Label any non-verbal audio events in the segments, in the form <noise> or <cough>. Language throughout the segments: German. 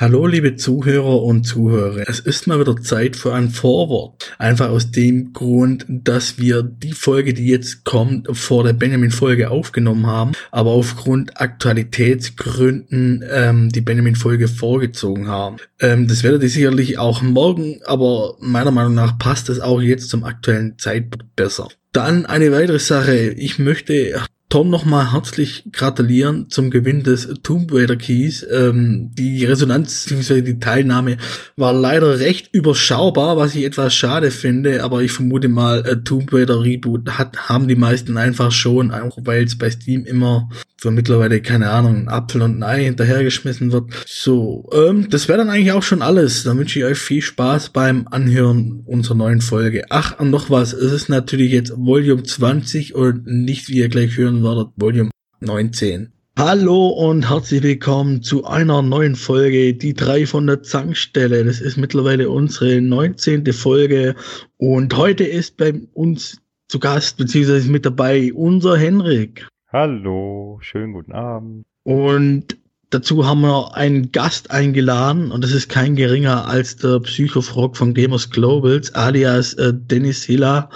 Hallo liebe Zuhörer und Zuhörer, es ist mal wieder Zeit für ein Vorwort. Einfach aus dem Grund, dass wir die Folge, die jetzt kommt, vor der Benjamin-Folge aufgenommen haben, aber aufgrund Aktualitätsgründen ähm, die Benjamin-Folge vorgezogen haben. Ähm, das werdet ihr sicherlich auch morgen, aber meiner Meinung nach passt es auch jetzt zum aktuellen Zeitpunkt besser. Dann eine weitere Sache. Ich möchte Tom nochmal herzlich gratulieren zum Gewinn des Tomb Raider Keys. Ähm, die Resonanz bzw. die Teilnahme war leider recht überschaubar, was ich etwas schade finde, aber ich vermute mal, äh, Tomb Raider Reboot hat, haben die meisten einfach schon, auch weil es bei Steam immer für mittlerweile, keine Ahnung, ein Apfel und ein Ei hinterhergeschmissen wird. So, ähm, das wäre dann eigentlich auch schon alles. Dann wünsche ich euch viel Spaß beim Anhören unserer neuen Folge. Ach, und noch was. Es ist natürlich jetzt Volume 20 und nicht, wie ihr gleich hören werdet, Volume 19. Hallo und herzlich willkommen zu einer neuen Folge, die drei von der Zankstelle. Das ist mittlerweile unsere 19. Folge und heute ist bei uns zu Gast, beziehungsweise mit dabei unser Henrik. Hallo, schönen guten Abend. Und dazu haben wir einen Gast eingeladen und das ist kein geringer als der Psychofrog von Gamers Globals, alias äh, Dennis Hiller,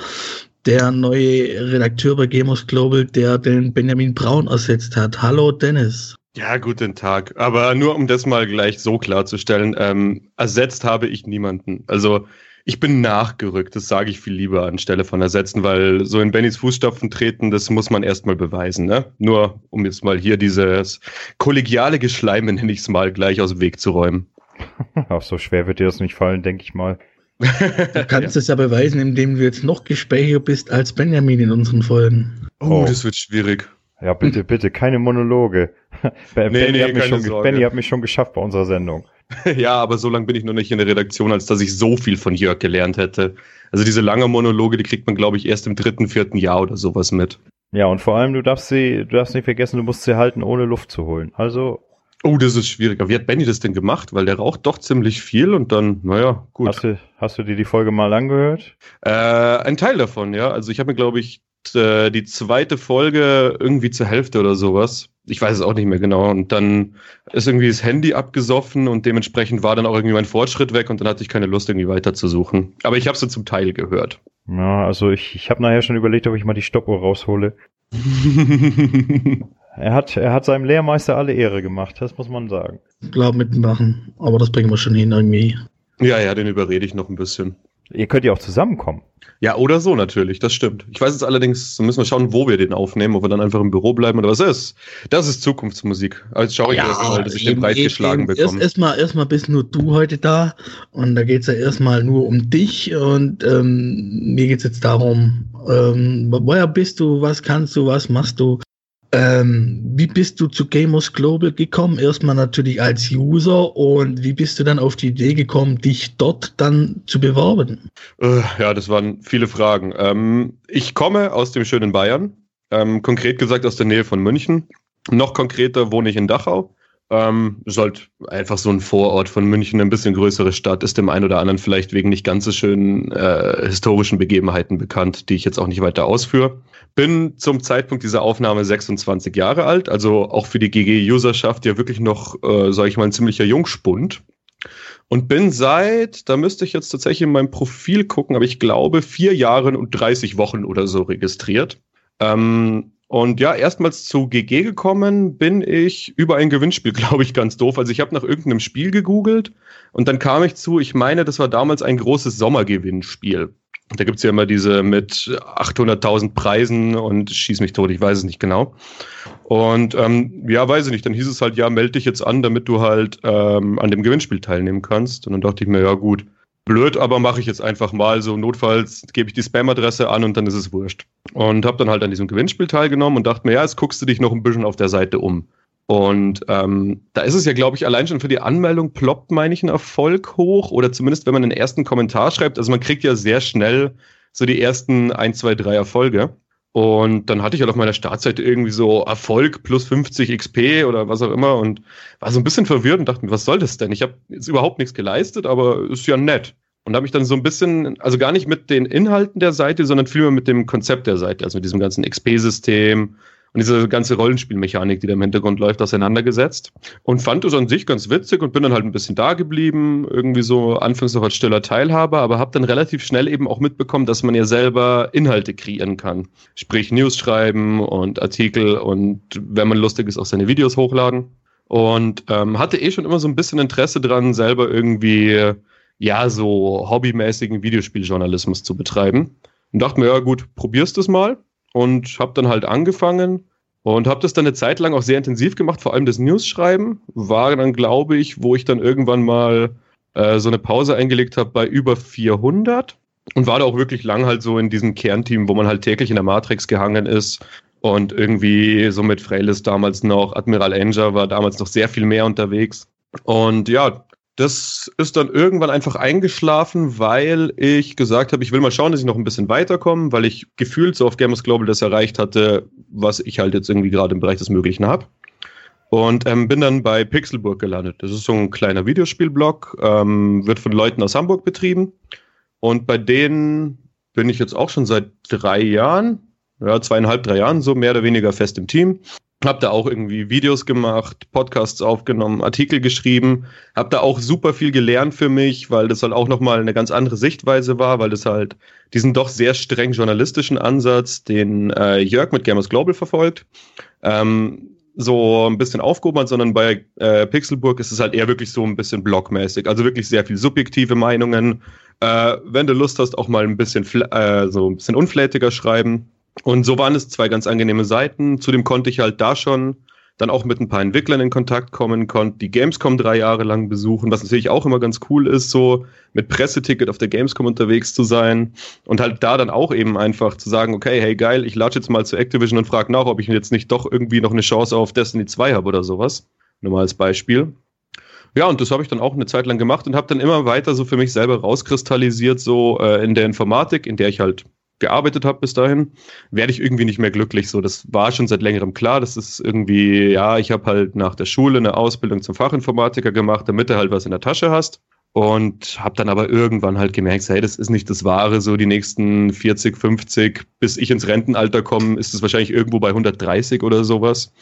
der neue Redakteur bei Gamers Global, der den Benjamin Braun ersetzt hat. Hallo Dennis. Ja, guten Tag. Aber nur um das mal gleich so klarzustellen, ähm, ersetzt habe ich niemanden. Also ich bin nachgerückt, das sage ich viel lieber anstelle von ersetzen, weil so in Bennys Fußstapfen treten, das muss man erstmal beweisen. Ne? Nur um jetzt mal hier dieses kollegiale Geschleime, nenne ich es mal, gleich aus dem Weg zu räumen. <laughs> Auch so schwer wird dir das nicht fallen, denke ich mal. Du <laughs> kannst ja. es ja beweisen, indem du jetzt noch gesprächiger bist als Benjamin in unseren Folgen. Oh, oh. das wird schwierig. Ja, bitte, bitte, keine Monologe. <laughs> Benny, nee, nee, hat mich schon, Benny hat mich schon geschafft bei unserer Sendung. <laughs> ja, aber so lange bin ich noch nicht in der Redaktion, als dass ich so viel von Jörg gelernt hätte. Also diese lange Monologe, die kriegt man, glaube ich, erst im dritten, vierten Jahr oder sowas mit. Ja, und vor allem, du darfst sie, du darfst nicht vergessen, du musst sie halten, ohne Luft zu holen. Also. Oh, das ist schwierig. Aber wie hat Benny das denn gemacht? Weil der raucht doch ziemlich viel und dann, naja, gut. Hast du, hast du dir die Folge mal angehört? Äh, ein Teil davon, ja. Also ich habe mir, glaube ich, äh, die zweite Folge irgendwie zur Hälfte oder sowas. Ich weiß es auch nicht mehr genau. Und dann ist irgendwie das Handy abgesoffen und dementsprechend war dann auch irgendwie mein Fortschritt weg und dann hatte ich keine Lust, irgendwie weiterzusuchen. Aber ich habe es zum Teil gehört. Ja, also ich, ich habe nachher schon überlegt, ob ich mal die Stoppuhr raushole. <laughs> er, hat, er hat seinem Lehrmeister alle Ehre gemacht, das muss man sagen. Glaub mitmachen, aber das bringen wir schon hin irgendwie. Ja, ja, den überrede ich noch ein bisschen. Ihr könnt ja auch zusammenkommen. Ja, oder so natürlich, das stimmt. Ich weiß jetzt allerdings, müssen wir schauen, wo wir den aufnehmen, ob wir dann einfach im Büro bleiben oder was ist. Das ist Zukunftsmusik. Also schaue ich ja, erstmal, dass ich den Preis geschlagen bekomme. Erstmal erst erst bist nur du heute da und da geht's ja erstmal nur um dich und ähm, mir geht's jetzt darum, ähm, woher bist du, was kannst du, was machst du? Ähm, wie bist du zu Gamers Global gekommen? Erstmal natürlich als User und wie bist du dann auf die Idee gekommen, dich dort dann zu bewerben? Äh, ja, das waren viele Fragen. Ähm, ich komme aus dem schönen Bayern, ähm, konkret gesagt aus der Nähe von München. Noch konkreter wohne ich in Dachau. Ähm, ist halt einfach so ein Vorort von München, ein bisschen größere Stadt, ist dem einen oder anderen vielleicht wegen nicht ganz so schönen äh, historischen Begebenheiten bekannt, die ich jetzt auch nicht weiter ausführe. Bin zum Zeitpunkt dieser Aufnahme 26 Jahre alt, also auch für die GG-Userschaft ja wirklich noch, äh, sage ich mal, ein ziemlicher Jungspund. Und bin seit, da müsste ich jetzt tatsächlich in meinem Profil gucken, aber ich glaube vier Jahren und 30 Wochen oder so registriert. Ähm, und ja, erstmals zu GG gekommen bin ich über ein Gewinnspiel, <laughs> glaube ich, ganz doof. Also ich habe nach irgendeinem Spiel gegoogelt und dann kam ich zu, ich meine, das war damals ein großes Sommergewinnspiel. Da gibt's ja immer diese mit 800.000 Preisen und schieß mich tot, ich weiß es nicht genau. Und ähm, ja, weiß ich nicht, dann hieß es halt, ja, melde dich jetzt an, damit du halt ähm, an dem Gewinnspiel teilnehmen kannst. Und dann dachte ich mir, ja gut, blöd, aber mache ich jetzt einfach mal so. Notfalls gebe ich die Spam-Adresse an und dann ist es wurscht. Und habe dann halt an diesem Gewinnspiel teilgenommen und dachte mir, ja, jetzt guckst du dich noch ein bisschen auf der Seite um. Und ähm, da ist es ja, glaube ich, allein schon für die Anmeldung ploppt, meine ich, ein Erfolg hoch. Oder zumindest, wenn man den ersten Kommentar schreibt. Also man kriegt ja sehr schnell so die ersten ein, zwei, drei Erfolge. Und dann hatte ich halt auf meiner Startseite irgendwie so Erfolg plus 50 XP oder was auch immer und war so ein bisschen verwirrt und dachte mir, was soll das denn? Ich habe jetzt überhaupt nichts geleistet, aber ist ja nett. Und habe mich dann so ein bisschen, also gar nicht mit den Inhalten der Seite, sondern vielmehr mit dem Konzept der Seite, also mit diesem ganzen XP-System und diese ganze Rollenspielmechanik, die da im Hintergrund läuft, auseinandergesetzt. Und fand das an sich ganz witzig und bin dann halt ein bisschen da geblieben, irgendwie so anfangs noch als stiller Teilhaber, aber habe dann relativ schnell eben auch mitbekommen, dass man ja selber Inhalte kreieren kann. Sprich News schreiben und Artikel und wenn man lustig ist, auch seine Videos hochladen. Und ähm, hatte eh schon immer so ein bisschen Interesse dran, selber irgendwie ja, so hobbymäßigen Videospieljournalismus zu betreiben. Und dachte mir, ja gut, probierst es mal. Und habe dann halt angefangen und habe das dann eine Zeit lang auch sehr intensiv gemacht, vor allem das News-Schreiben. War dann, glaube ich, wo ich dann irgendwann mal äh, so eine Pause eingelegt habe bei über 400 und war da auch wirklich lang halt so in diesem Kernteam, wo man halt täglich in der Matrix gehangen ist und irgendwie so mit Freilis damals noch, Admiral Anger war damals noch sehr viel mehr unterwegs. Und ja, das ist dann irgendwann einfach eingeschlafen, weil ich gesagt habe, ich will mal schauen, dass ich noch ein bisschen weiterkomme, weil ich gefühlt so auf Gamers Global das erreicht hatte, was ich halt jetzt irgendwie gerade im Bereich des Möglichen habe. Und ähm, bin dann bei Pixelburg gelandet. Das ist so ein kleiner Videospielblog, ähm, wird von Leuten aus Hamburg betrieben. Und bei denen bin ich jetzt auch schon seit drei Jahren, ja, zweieinhalb, drei Jahren so mehr oder weniger fest im Team. Hab da auch irgendwie Videos gemacht, Podcasts aufgenommen, Artikel geschrieben. Hab da auch super viel gelernt für mich, weil das halt auch nochmal eine ganz andere Sichtweise war, weil das halt diesen doch sehr streng journalistischen Ansatz, den äh, Jörg mit Gamers Global verfolgt, ähm, so ein bisschen aufgehoben hat, sondern bei äh, Pixelburg ist es halt eher wirklich so ein bisschen blockmäßig. Also wirklich sehr viel subjektive Meinungen. Äh, wenn du Lust hast, auch mal ein bisschen, äh, so ein bisschen unflätiger schreiben. Und so waren es zwei ganz angenehme Seiten. Zudem konnte ich halt da schon dann auch mit ein paar Entwicklern in Kontakt kommen, konnte die Gamescom drei Jahre lang besuchen, was natürlich auch immer ganz cool ist, so mit Presseticket auf der Gamescom unterwegs zu sein und halt da dann auch eben einfach zu sagen, okay, hey geil, ich latsche jetzt mal zu Activision und frage nach, ob ich jetzt nicht doch irgendwie noch eine Chance auf Destiny 2 habe oder sowas. Nur mal als Beispiel. Ja, und das habe ich dann auch eine Zeit lang gemacht und habe dann immer weiter so für mich selber rauskristallisiert, so äh, in der Informatik, in der ich halt gearbeitet habe bis dahin, werde ich irgendwie nicht mehr glücklich. So, das war schon seit längerem klar. Das ist irgendwie, ja, ich habe halt nach der Schule eine Ausbildung zum Fachinformatiker gemacht, damit du halt was in der Tasche hast. Und habe dann aber irgendwann halt gemerkt, hey, das ist nicht das Wahre, so die nächsten 40, 50, bis ich ins Rentenalter komme, ist es wahrscheinlich irgendwo bei 130 oder sowas.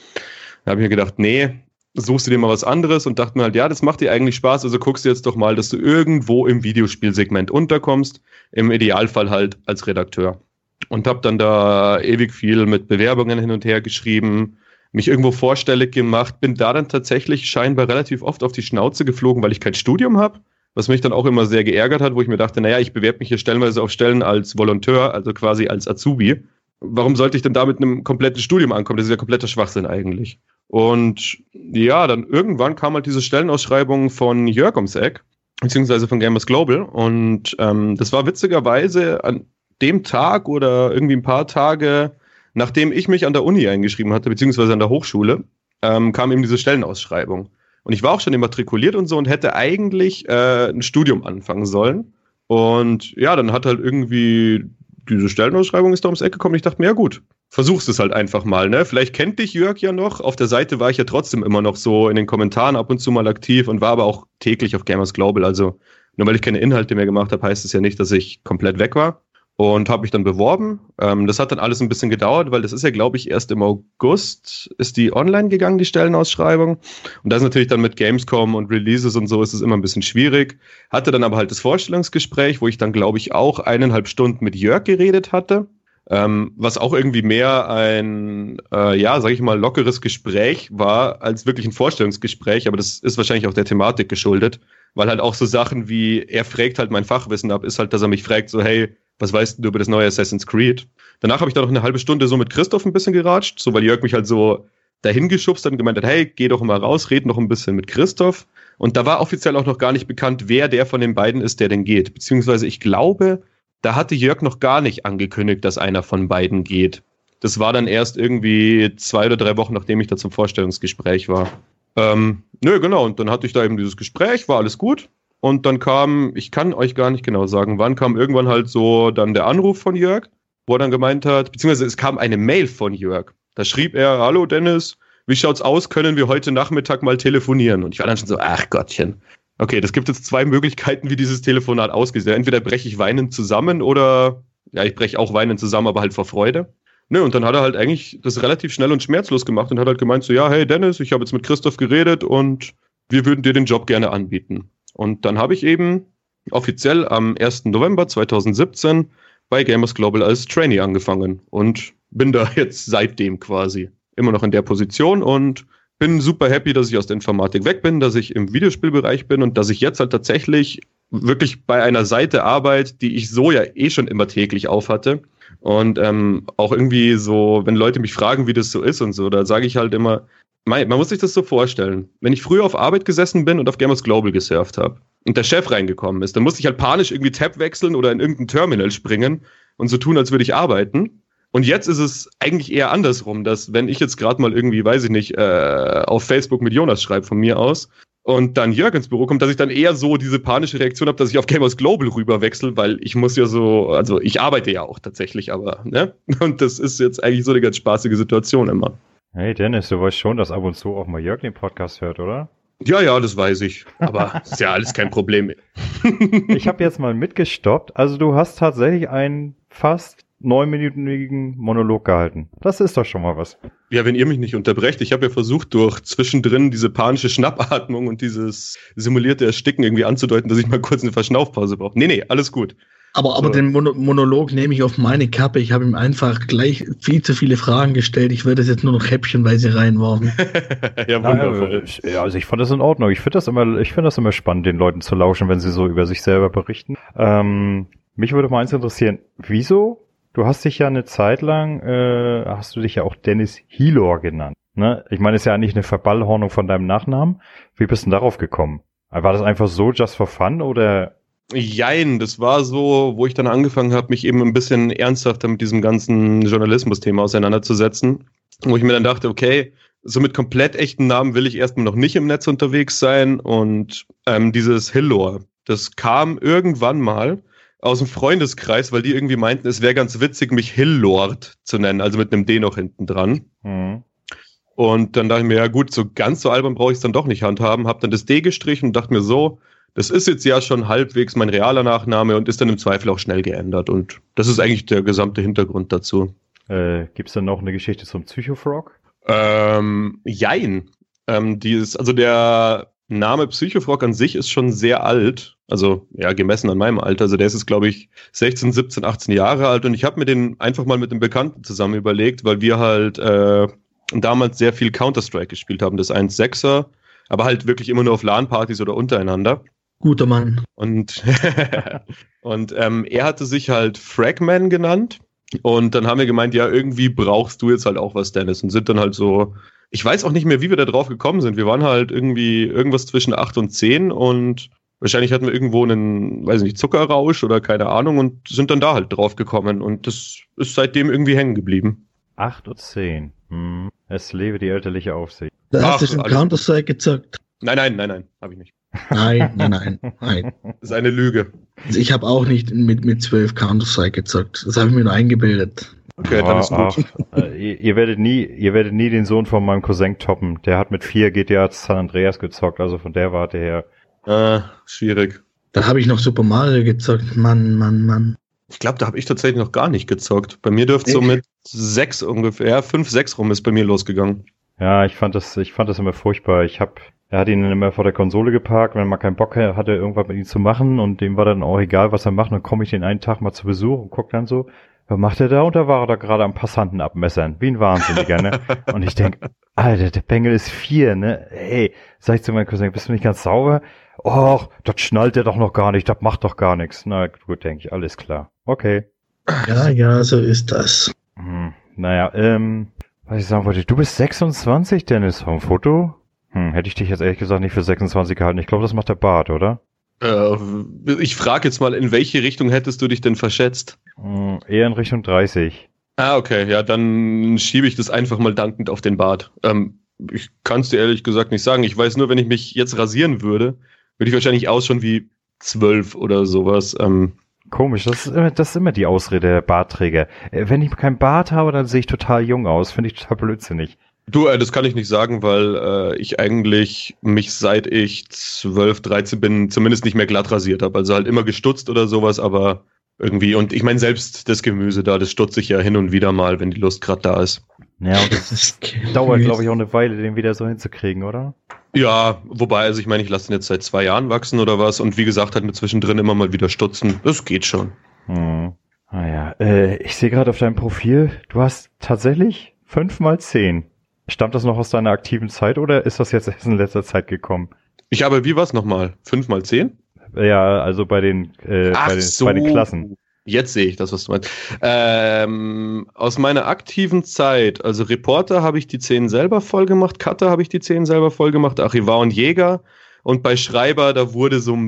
Da habe ich mir gedacht, nee, suchst du dir mal was anderes und dachte mir halt, ja, das macht dir eigentlich Spaß, also guckst du jetzt doch mal, dass du irgendwo im Videospielsegment unterkommst, im Idealfall halt als Redakteur. Und hab dann da ewig viel mit Bewerbungen hin und her geschrieben, mich irgendwo vorstellig gemacht, bin da dann tatsächlich scheinbar relativ oft auf die Schnauze geflogen, weil ich kein Studium habe, was mich dann auch immer sehr geärgert hat, wo ich mir dachte, naja, ich bewerbe mich hier stellenweise auf Stellen als Volonteur, also quasi als Azubi. Warum sollte ich denn da mit einem kompletten Studium ankommen? Das ist ja kompletter Schwachsinn eigentlich. Und ja, dann irgendwann kam halt diese Stellenausschreibung von Jörg ums Eck, beziehungsweise von Gamers Global. Und ähm, das war witzigerweise an dem Tag oder irgendwie ein paar Tage, nachdem ich mich an der Uni eingeschrieben hatte, beziehungsweise an der Hochschule, ähm, kam eben diese Stellenausschreibung. Und ich war auch schon immatrikuliert und so und hätte eigentlich äh, ein Studium anfangen sollen. Und ja, dann hat halt irgendwie diese Stellenausschreibung ist da ums Eck gekommen. Ich dachte mir, ja gut, versuchst es halt einfach mal, ne? Vielleicht kennt dich Jörg ja noch. Auf der Seite war ich ja trotzdem immer noch so in den Kommentaren ab und zu mal aktiv und war aber auch täglich auf Gamers Global. Also nur weil ich keine Inhalte mehr gemacht habe, heißt es ja nicht, dass ich komplett weg war und habe mich dann beworben. Ähm, das hat dann alles ein bisschen gedauert, weil das ist ja, glaube ich, erst im August ist die online gegangen, die Stellenausschreibung. Und das ist natürlich dann mit Gamescom und Releases und so ist es immer ein bisschen schwierig. Hatte dann aber halt das Vorstellungsgespräch, wo ich dann, glaube ich, auch eineinhalb Stunden mit Jörg geredet hatte. Ähm, was auch irgendwie mehr ein, äh, ja, sag ich mal, lockeres Gespräch war, als wirklich ein Vorstellungsgespräch, aber das ist wahrscheinlich auch der Thematik geschuldet, weil halt auch so Sachen wie, er fragt halt mein Fachwissen ab, ist halt, dass er mich fragt, so, hey, was weißt du über das neue Assassin's Creed? Danach habe ich da noch eine halbe Stunde so mit Christoph ein bisschen geratscht, so weil Jörg mich halt so dahin geschubst hat und gemeint hat, hey, geh doch mal raus, red noch ein bisschen mit Christoph. Und da war offiziell auch noch gar nicht bekannt, wer der von den beiden ist, der denn geht. Beziehungsweise ich glaube, da hatte Jörg noch gar nicht angekündigt, dass einer von beiden geht. Das war dann erst irgendwie zwei oder drei Wochen, nachdem ich da zum Vorstellungsgespräch war. Ähm, nö, genau. Und dann hatte ich da eben dieses Gespräch, war alles gut. Und dann kam, ich kann euch gar nicht genau sagen, wann kam irgendwann halt so dann der Anruf von Jörg, wo er dann gemeint hat, beziehungsweise es kam eine Mail von Jörg. Da schrieb er, hallo Dennis, wie schaut's aus, können wir heute Nachmittag mal telefonieren? Und ich war dann schon so, ach Gottchen. Okay, das gibt jetzt zwei Möglichkeiten, wie dieses Telefonat ausgeht. Entweder breche ich weinend zusammen oder, ja, ich breche auch weinend zusammen, aber halt vor Freude. Ne, und dann hat er halt eigentlich das relativ schnell und schmerzlos gemacht und hat halt gemeint so, ja, hey Dennis, ich habe jetzt mit Christoph geredet und wir würden dir den Job gerne anbieten. Und dann habe ich eben offiziell am 1. November 2017 bei Gamers Global als Trainee angefangen und bin da <laughs> jetzt seitdem quasi immer noch in der Position und bin super happy, dass ich aus der Informatik weg bin, dass ich im Videospielbereich bin und dass ich jetzt halt tatsächlich wirklich bei einer Seite arbeite, die ich so ja eh schon immer täglich aufhatte. Und ähm, auch irgendwie so, wenn Leute mich fragen, wie das so ist und so, da sage ich halt immer, man muss sich das so vorstellen. Wenn ich früher auf Arbeit gesessen bin und auf Gamers Global gesurft habe und der Chef reingekommen ist, dann musste ich halt panisch irgendwie Tab wechseln oder in irgendein Terminal springen und so tun, als würde ich arbeiten. Und jetzt ist es eigentlich eher andersrum, dass wenn ich jetzt gerade mal irgendwie, weiß ich nicht, äh, auf Facebook mit Jonas schreibe von mir aus und dann Jörg ins Büro kommt, dass ich dann eher so diese panische Reaktion habe, dass ich auf Gamers Global rüber wechsle, weil ich muss ja so, also ich arbeite ja auch tatsächlich, aber, ne? <laughs> Und das ist jetzt eigentlich so eine ganz spaßige Situation immer. Hey Dennis, du weißt schon, dass ab und zu auch mal Jörg den Podcast hört, oder? Ja, ja, das weiß ich. Aber <laughs> ist ja alles kein Problem. <laughs> ich habe jetzt mal mitgestoppt. Also du hast tatsächlich einen fast neunminütigen Monolog gehalten. Das ist doch schon mal was. Ja, wenn ihr mich nicht unterbrecht, ich habe ja versucht, durch zwischendrin diese panische Schnappatmung und dieses simulierte Ersticken irgendwie anzudeuten, dass ich mal kurz eine Verschnaufpause brauche. Nee, nee, alles gut. Aber, aber so. den Monolog nehme ich auf meine Kappe. Ich habe ihm einfach gleich viel zu viele Fragen gestellt. Ich würde das jetzt nur noch häppchenweise reinwerfen. <laughs> ja, wundervoll. Ja, also ich fand das in Ordnung. Ich finde das immer, ich finde das immer spannend, den Leuten zu lauschen, wenn sie so über sich selber berichten. Ähm, mich würde mal eins interessieren. Wieso Du hast dich ja eine Zeit lang, äh, hast du dich ja auch Dennis Hilor genannt. Ne? Ich meine, ist ja eigentlich eine Verballhornung von deinem Nachnamen. Wie bist du denn darauf gekommen? War das einfach so just for fun oder? Jein, das war so, wo ich dann angefangen habe, mich eben ein bisschen ernsthafter mit diesem ganzen Journalismus-Thema auseinanderzusetzen. Wo ich mir dann dachte, okay, so mit komplett echten Namen will ich erstmal noch nicht im Netz unterwegs sein. Und ähm, dieses Hillor, das kam irgendwann mal aus dem Freundeskreis, weil die irgendwie meinten, es wäre ganz witzig, mich Hillord zu nennen, also mit einem D noch hinten dran. Mhm. Und dann dachte ich mir, ja gut, so ganz so albern brauche ich es dann doch nicht handhaben, habe dann das D gestrichen und dachte mir so, das ist jetzt ja schon halbwegs mein realer Nachname und ist dann im Zweifel auch schnell geändert. Und das ist eigentlich der gesamte Hintergrund dazu. Äh, Gibt es dann noch eine Geschichte zum Psychofrog? Ähm, jein. Ähm, dieses, also der Name Psychofrog an sich ist schon sehr alt. Also ja, gemessen an meinem Alter. Also der ist jetzt, glaube ich, 16, 17, 18 Jahre alt. Und ich habe mir den einfach mal mit einem Bekannten zusammen überlegt, weil wir halt äh, damals sehr viel Counter-Strike gespielt haben, das 1.6er, aber halt wirklich immer nur auf LAN-Partys oder untereinander. Guter Mann. Und, <laughs> und ähm, er hatte sich halt Fragman genannt. Und dann haben wir gemeint, ja, irgendwie brauchst du jetzt halt auch was, Dennis. Und sind dann halt so ich weiß auch nicht mehr, wie wir da drauf gekommen sind. Wir waren halt irgendwie irgendwas zwischen acht und zehn und wahrscheinlich hatten wir irgendwo einen, weiß nicht, Zuckerrausch oder keine Ahnung und sind dann da halt drauf gekommen und das ist seitdem irgendwie hängen geblieben. Acht und zehn. Hm. Es lebe die elterliche Aufsicht. Da hast du schon Counter-Strike gezockt. Nein, nein, nein, nein, habe ich nicht. Nein, nein, nein, nein. Das ist eine Lüge. Also ich habe auch nicht mit, mit zwölf Counter-Strike gezockt. Das habe ich mir nur eingebildet. Okay, dann ist gut. Ach, äh, ihr, werdet nie, ihr werdet nie den Sohn von meinem Cousin toppen. Der hat mit vier GTA San Andreas gezockt, also von der Warte her. Äh, schwierig. Da habe ich noch Super Mario gezockt. Mann, Mann, Mann. Ich glaube, da habe ich tatsächlich noch gar nicht gezockt. Bei mir dürfte so mit sechs ungefähr, fünf, sechs rum ist bei mir losgegangen. Ja, ich fand das, ich fand das immer furchtbar. Ich habe, er hat ihn immer vor der Konsole geparkt, wenn er mal keinen Bock hatte, irgendwas mit ihm zu machen und dem war dann auch egal, was er macht. Dann komme ich den einen Tag mal zu Besuch und guck dann so, was macht er da? Und da war er da gerade am Passanten abmessern. Wie ein Wahnsinniger, ne? <laughs> Und ich denk, Alter, der Bengel ist vier, ne? Hey, sag ich zu meinem Cousin, bist du nicht ganz sauber? Och, das schnallt er doch noch gar nicht, das macht doch gar nichts. Na gut, denke ich, alles klar. Okay. Ja, ja, so ist das. Hm, naja, ähm, was ich sagen wollte, du bist 26, Dennis, vom Foto? Hm, hätte ich dich jetzt ehrlich gesagt nicht für 26 gehalten. Ich glaube, das macht der Bart, oder? Äh, ich frage jetzt mal, in welche Richtung hättest du dich denn verschätzt? Hm, eher in Richtung 30. Ah, okay, ja, dann schiebe ich das einfach mal dankend auf den Bart. Ähm, ich kann es dir ehrlich gesagt nicht sagen. Ich weiß nur, wenn ich mich jetzt rasieren würde, würde ich wahrscheinlich ausschauen wie zwölf oder sowas. Ähm, Komisch, das ist, immer, das ist immer die Ausrede der Bartträger. Äh, wenn ich kein Bart habe, dann sehe ich total jung aus. Finde ich total blödsinnig. Du, äh, das kann ich nicht sagen, weil äh, ich eigentlich mich seit ich 12, 13 bin zumindest nicht mehr glatt rasiert habe. Also halt immer gestutzt oder sowas, aber irgendwie. Und ich meine, selbst das Gemüse da, das stutze ich ja hin und wieder mal, wenn die Lust gerade da ist. Ja, und das <laughs> dauert, glaube ich, auch eine Weile, den wieder so hinzukriegen, oder? Ja, wobei, also ich meine, ich lasse den jetzt seit zwei Jahren wachsen oder was und wie gesagt, halt mit zwischendrin immer mal wieder stutzen. Das geht schon. Hm. Ah ja, äh, ich sehe gerade auf deinem Profil, du hast tatsächlich fünf mal zehn. Stammt das noch aus deiner aktiven Zeit oder ist das jetzt erst in letzter Zeit gekommen? Ich habe, wie was nochmal? Fünf mal zehn? Ja, also bei den, äh, bei den, so. bei den Klassen. Jetzt sehe ich das, was du meinst. Ähm, aus meiner aktiven Zeit, also Reporter habe ich die 10 selber voll gemacht, Cutter habe ich die 10 selber voll gemacht, Archivar und Jäger. Und bei Schreiber, da wurde so,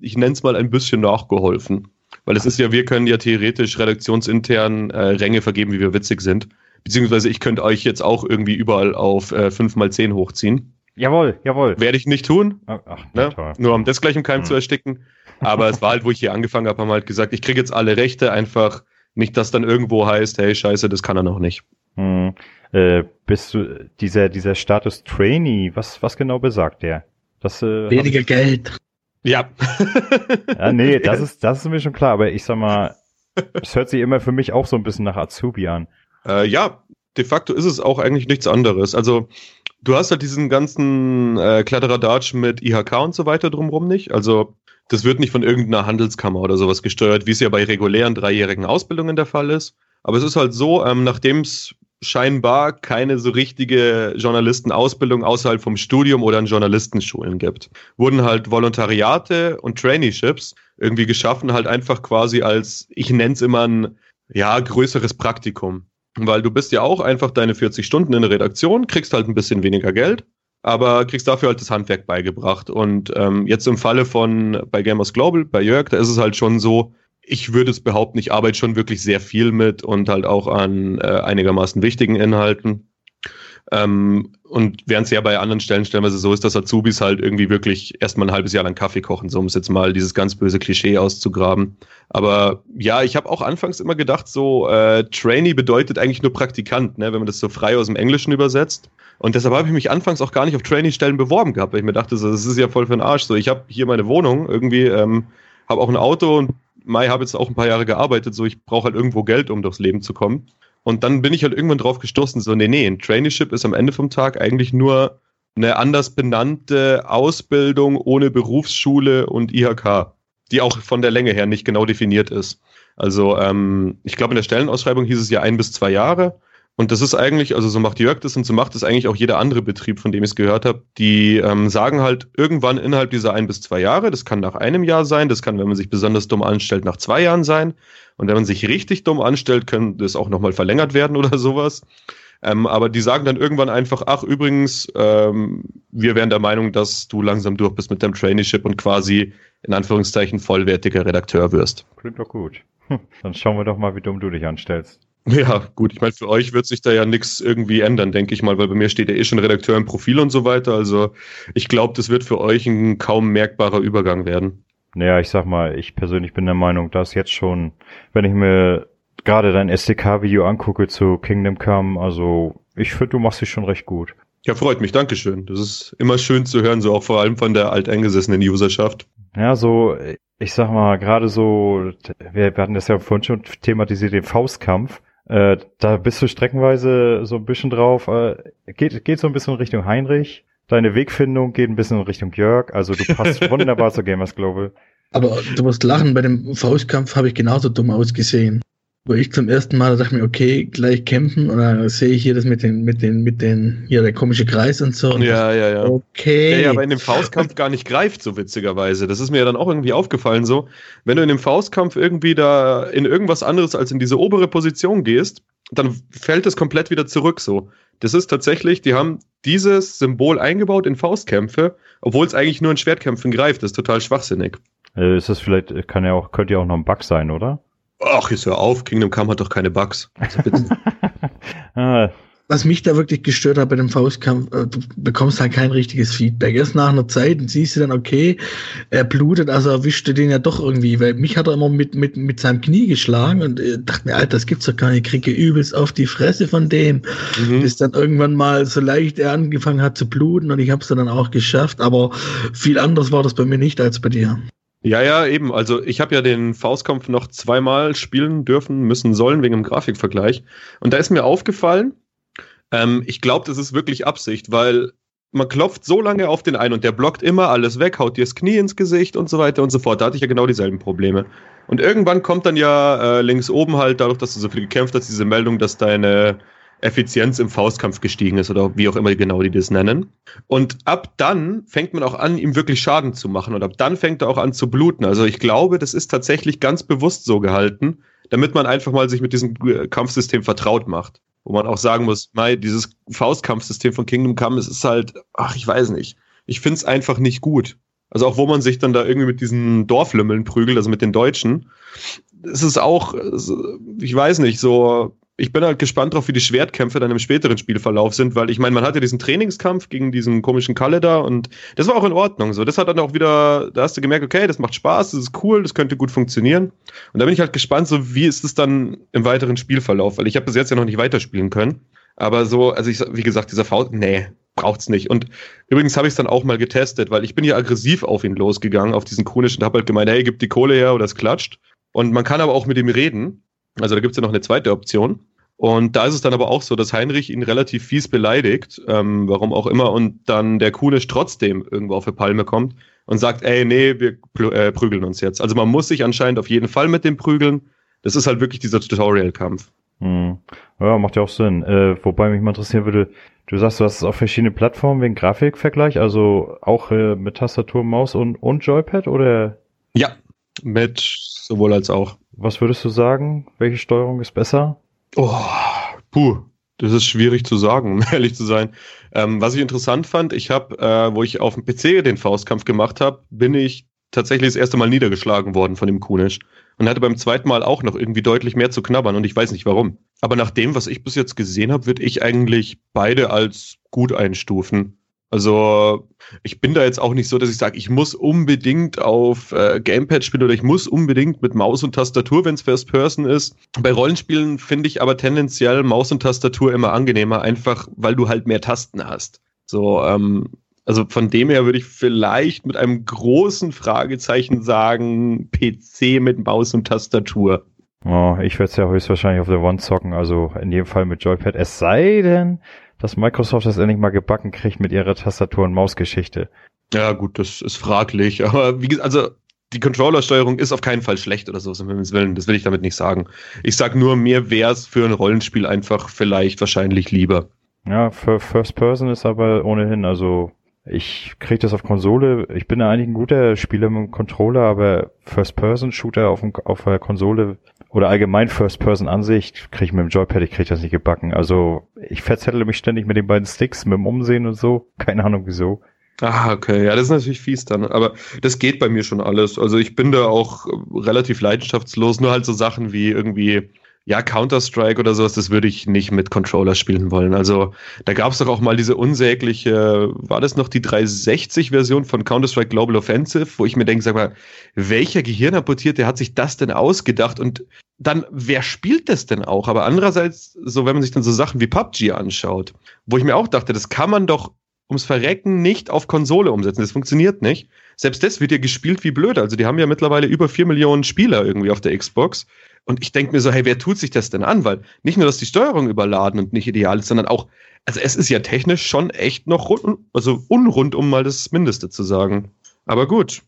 ich nenne es mal ein bisschen nachgeholfen. Weil es ist ja, wir können ja theoretisch redaktionsintern äh, Ränge vergeben, wie wir witzig sind. Beziehungsweise ich könnte euch jetzt auch irgendwie überall auf äh, 5x10 hochziehen. Jawohl, jawohl. Werde ich nicht tun. Ach, ach Ne? Nur um das gleich im Keim Hm. zu ersticken. Aber es war halt, wo ich hier angefangen habe, haben wir halt gesagt, ich kriege jetzt alle Rechte, einfach nicht, dass dann irgendwo heißt, hey, scheiße, das kann er noch nicht. Hm. Äh, bist du dieser dieser Status Trainee? Was was genau besagt der? Das äh, Weniger Geld. Ja. Ja, nee, <laughs> das ist das ist mir schon klar. Aber ich sag mal, es hört sich immer für mich auch so ein bisschen nach Azubi an. Äh, ja, de facto ist es auch eigentlich nichts anderes. Also, du hast halt diesen ganzen äh, Kladderadatsch mit IHK und so weiter drumrum nicht. Also, das wird nicht von irgendeiner Handelskammer oder sowas gesteuert, wie es ja bei regulären dreijährigen Ausbildungen der Fall ist. Aber es ist halt so, ähm, nachdem es scheinbar keine so richtige Journalistenausbildung außerhalb vom Studium oder an Journalistenschulen gibt, wurden halt Volontariate und Traineeships irgendwie geschaffen, halt einfach quasi als, ich nenne es immer ein, ja, größeres Praktikum. Weil du bist ja auch einfach deine 40 Stunden in der Redaktion, kriegst halt ein bisschen weniger Geld, aber kriegst dafür halt das Handwerk beigebracht. Und ähm, jetzt im Falle von bei Gamers Global, bei Jörg, da ist es halt schon so, ich würde es behaupten, ich arbeite schon wirklich sehr viel mit und halt auch an äh, einigermaßen wichtigen Inhalten. Ähm, und während es ja bei anderen Stellen stellenweise so ist, dass Azubis halt irgendwie wirklich erstmal ein halbes Jahr lang Kaffee kochen, so um es jetzt mal dieses ganz böse Klischee auszugraben. Aber ja, ich habe auch anfangs immer gedacht, so äh, Trainee bedeutet eigentlich nur Praktikant, ne, wenn man das so frei aus dem Englischen übersetzt. Und deshalb habe ich mich anfangs auch gar nicht auf Trainee-Stellen beworben gehabt, weil ich mir dachte, so, das ist ja voll für den Arsch. So, ich habe hier meine Wohnung, irgendwie, ähm, habe auch ein Auto und Mai habe jetzt auch ein paar Jahre gearbeitet, so ich brauche halt irgendwo Geld, um durchs Leben zu kommen. Und dann bin ich halt irgendwann drauf gestoßen, so, nee, nee, ein Traineeship ist am Ende vom Tag eigentlich nur eine anders benannte Ausbildung ohne Berufsschule und IHK, die auch von der Länge her nicht genau definiert ist. Also ähm, ich glaube, in der Stellenausschreibung hieß es ja ein bis zwei Jahre. Und das ist eigentlich, also so macht Jörg das und so macht es eigentlich auch jeder andere Betrieb, von dem ich es gehört habe. Die ähm, sagen halt irgendwann innerhalb dieser ein bis zwei Jahre, das kann nach einem Jahr sein, das kann, wenn man sich besonders dumm anstellt, nach zwei Jahren sein. Und wenn man sich richtig dumm anstellt, könnte das auch nochmal verlängert werden oder sowas. Ähm, aber die sagen dann irgendwann einfach, ach übrigens, ähm, wir wären der Meinung, dass du langsam durch bist mit deinem Traineeship und quasi in Anführungszeichen vollwertiger Redakteur wirst. Klingt doch gut. <laughs> Dann schauen wir doch mal, wie dumm du dich anstellst. Ja, gut, ich meine, für euch wird sich da ja nichts irgendwie ändern, denke ich mal, weil bei mir steht ja eh schon Redakteur im Profil und so weiter. Also ich glaube, das wird für euch ein kaum merkbarer Übergang werden. Naja, ich sag mal, ich persönlich bin der Meinung, dass jetzt schon, wenn ich mir gerade dein SDK-Video angucke zu Kingdom Come, also ich finde, du machst dich schon recht gut. Ja, freut mich, Dankeschön. Das ist immer schön zu hören, so auch vor allem von der alteingesessenen Userschaft. Ja, so, ich sag mal, gerade so, wir, wir hatten das ja vorhin schon thematisiert, den Faustkampf. Äh, da bist du streckenweise so ein bisschen drauf, äh, geht, geht so ein bisschen Richtung Heinrich. Deine Wegfindung geht ein bisschen in Richtung Jörg. Also du passt <laughs> wunderbar zu Gamers Global. Aber du musst lachen, bei dem Faustkampf habe ich genauso dumm ausgesehen. Wo ich zum ersten Mal dachte mir, okay, gleich kämpfen und dann sehe ich hier das mit den, mit den, mit den, hier der komische Kreis und so. Und Ja, ja, ja. Okay. Der ja aber in dem Faustkampf gar nicht greift, so witzigerweise. Das ist mir ja dann auch irgendwie aufgefallen so. Wenn du in dem Faustkampf irgendwie da in irgendwas anderes als in diese obere Position gehst, dann fällt es komplett wieder zurück so. Das ist tatsächlich, die haben dieses Symbol eingebaut in Faustkämpfe, obwohl es eigentlich nur in Schwertkämpfen greift. Das ist total schwachsinnig. Äh, ist das vielleicht, kann ja auch, könnte ja auch noch ein Bug sein, oder? Ach, jetzt hör auf, Kingdom Come hat doch keine Bugs. Also <laughs> ah, Was mich da wirklich gestört hat bei dem Faustkampf, äh, du bekommst halt kein richtiges Feedback. Erst nach einer Zeit siehst du dann, okay, er blutet, also erwischte den ja doch irgendwie, weil mich hat er immer mit, mit, mit seinem Knie geschlagen und äh, dachte mir, Alter, das gibt's doch gar nicht, ich kriege übelst auf die Fresse von dem. Mhm. Bis dann irgendwann mal so leicht er angefangen hat zu bluten und ich habe es dann auch geschafft, aber viel anders war das bei mir nicht als bei dir. Ja, ja, eben. Also ich habe ja den Faustkampf noch zweimal spielen dürfen, müssen, sollen wegen dem Grafikvergleich. Und da ist mir aufgefallen, ähm, ich glaube, das ist wirklich Absicht, weil man klopft so lange auf den einen und der blockt immer alles weg, haut dir das Knie ins Gesicht und so weiter und so fort. Da hatte ich ja genau dieselben Probleme. Und irgendwann kommt dann ja äh, links oben halt, dadurch, dass du so viel gekämpft hast, diese Meldung, dass deine Effizienz im Faustkampf gestiegen ist oder wie auch immer genau die das nennen. Und ab dann fängt man auch an, ihm wirklich Schaden zu machen und ab dann fängt er auch an zu bluten. Also ich glaube, das ist tatsächlich ganz bewusst so gehalten, damit man einfach mal sich mit diesem äh, Kampfsystem vertraut macht. Wo man auch sagen muss, mei, dieses Faustkampfsystem von Kingdom Come, es ist halt, ach, ich weiß nicht. Ich finde es einfach nicht gut. Also auch wo man sich dann da irgendwie mit diesen Dorflümmeln prügelt, also mit den Deutschen, es ist auch, ich weiß nicht, so ich bin halt gespannt drauf, wie die Schwertkämpfe dann im späteren Spielverlauf sind, weil ich meine, man hatte diesen Trainingskampf gegen diesen komischen Kalle da und das war auch in Ordnung. So, das hat dann auch wieder, da hast du gemerkt, okay, das macht Spaß, das ist cool, das könnte gut funktionieren. Und da bin ich halt gespannt, so wie ist es dann im weiteren Spielverlauf, weil ich habe bis jetzt ja noch nicht weiterspielen können. Aber so, also ich, wie gesagt, dieser Faust, nee, braucht's nicht. Und übrigens habe ich es dann auch mal getestet, weil ich bin ja aggressiv auf ihn losgegangen, auf diesen konischen, und habe halt gemeint, hey, gib die Kohle her oder es klatscht. Und man kann aber auch mit ihm reden. Also da gibt's ja noch eine zweite Option. Und da ist es dann aber auch so, dass Heinrich ihn relativ fies beleidigt, ähm, warum auch immer, und dann der Kunisch trotzdem irgendwo auf die Palme kommt und sagt, ey, nee, wir äh, prügeln uns jetzt. Also man muss sich anscheinend auf jeden Fall mit dem prügeln. Das ist halt wirklich dieser Tutorial-Kampf. Hm. Ja, macht ja auch Sinn. Äh, wobei mich mal interessieren würde, du sagst, du hast es auf verschiedene Plattformen wegen Grafikvergleich, also auch äh, mit Tastatur, Maus und, und Joypad oder? Ja, mit sowohl als auch. Was würdest du sagen? Welche Steuerung ist besser? Oh, puh, das ist schwierig zu sagen, <laughs> um ehrlich zu sein. Ähm, was ich interessant fand, ich habe, äh, wo ich auf dem PC den Faustkampf gemacht habe, bin ich tatsächlich das erste Mal niedergeschlagen worden von dem Kunisch und hatte beim zweiten Mal auch noch irgendwie deutlich mehr zu knabbern und ich weiß nicht warum. Aber nach dem, was ich bis jetzt gesehen habe, würde ich eigentlich beide als gut einstufen. Also ich bin da jetzt auch nicht so, dass ich sage, ich muss unbedingt auf äh, Gamepad spielen oder ich muss unbedingt mit Maus und Tastatur, wenn es First Person ist. Bei Rollenspielen finde ich aber tendenziell Maus und Tastatur immer angenehmer, einfach weil du halt mehr Tasten hast. So, ähm, also von dem her würde ich vielleicht mit einem großen Fragezeichen sagen, PC mit Maus und Tastatur. Oh, ich werde es ja höchstwahrscheinlich auf der One zocken, also in jedem Fall mit Joypad. Es sei denn, dass Microsoft das endlich mal gebacken kriegt mit ihrer Tastatur- und Mausgeschichte. Ja, gut, das ist fraglich. <laughs> Aber wie gesagt, also die Controllersteuerung ist auf keinen Fall schlecht oder so, um Himmels Willen. Das will ich damit nicht sagen. Ich sag nur, mir wäre es für ein Rollenspiel einfach vielleicht wahrscheinlich lieber. Ja, für First Person ist aber ohnehin, also ich kriege das auf Konsole. Ich bin eigentlich ein guter Spieler mit dem Controller, aber First-Person-Shooter auf, auf der Konsole oder allgemein First-Person-Ansicht kriege ich mit dem Joypad, ich kriege das nicht gebacken. Also ich verzettle mich ständig mit den beiden Sticks, mit dem Umsehen und so. Keine Ahnung wieso. Ah, okay. Ja, das ist natürlich fies dann. Aber das geht bei mir schon alles. Also ich bin da auch relativ leidenschaftslos. Nur halt so Sachen wie irgendwie ja, Counter-Strike oder sowas, das würde ich nicht mit Controller spielen wollen. Also da gab es doch auch mal diese unsägliche, war das noch die 360-Version von Counter-Strike Global Offensive, wo ich mir denke, sag mal, welcher Gehirnamputierte hat sich das denn ausgedacht? Und dann, wer spielt das denn auch? Aber andererseits, so wenn man sich dann so Sachen wie PUBG anschaut, wo ich mir auch dachte, das kann man doch ums Verrecken nicht auf Konsole umsetzen. Das funktioniert nicht. Selbst das wird ja gespielt wie blöd. Also die haben ja mittlerweile über vier Millionen Spieler irgendwie auf der Xbox. Und ich denke mir so, hey, wer tut sich das denn an? Weil nicht nur, dass die Steuerung überladen und nicht ideal ist, sondern auch, also es ist ja technisch schon echt noch rund, also unrund, um mal das Mindeste zu sagen. Aber gut.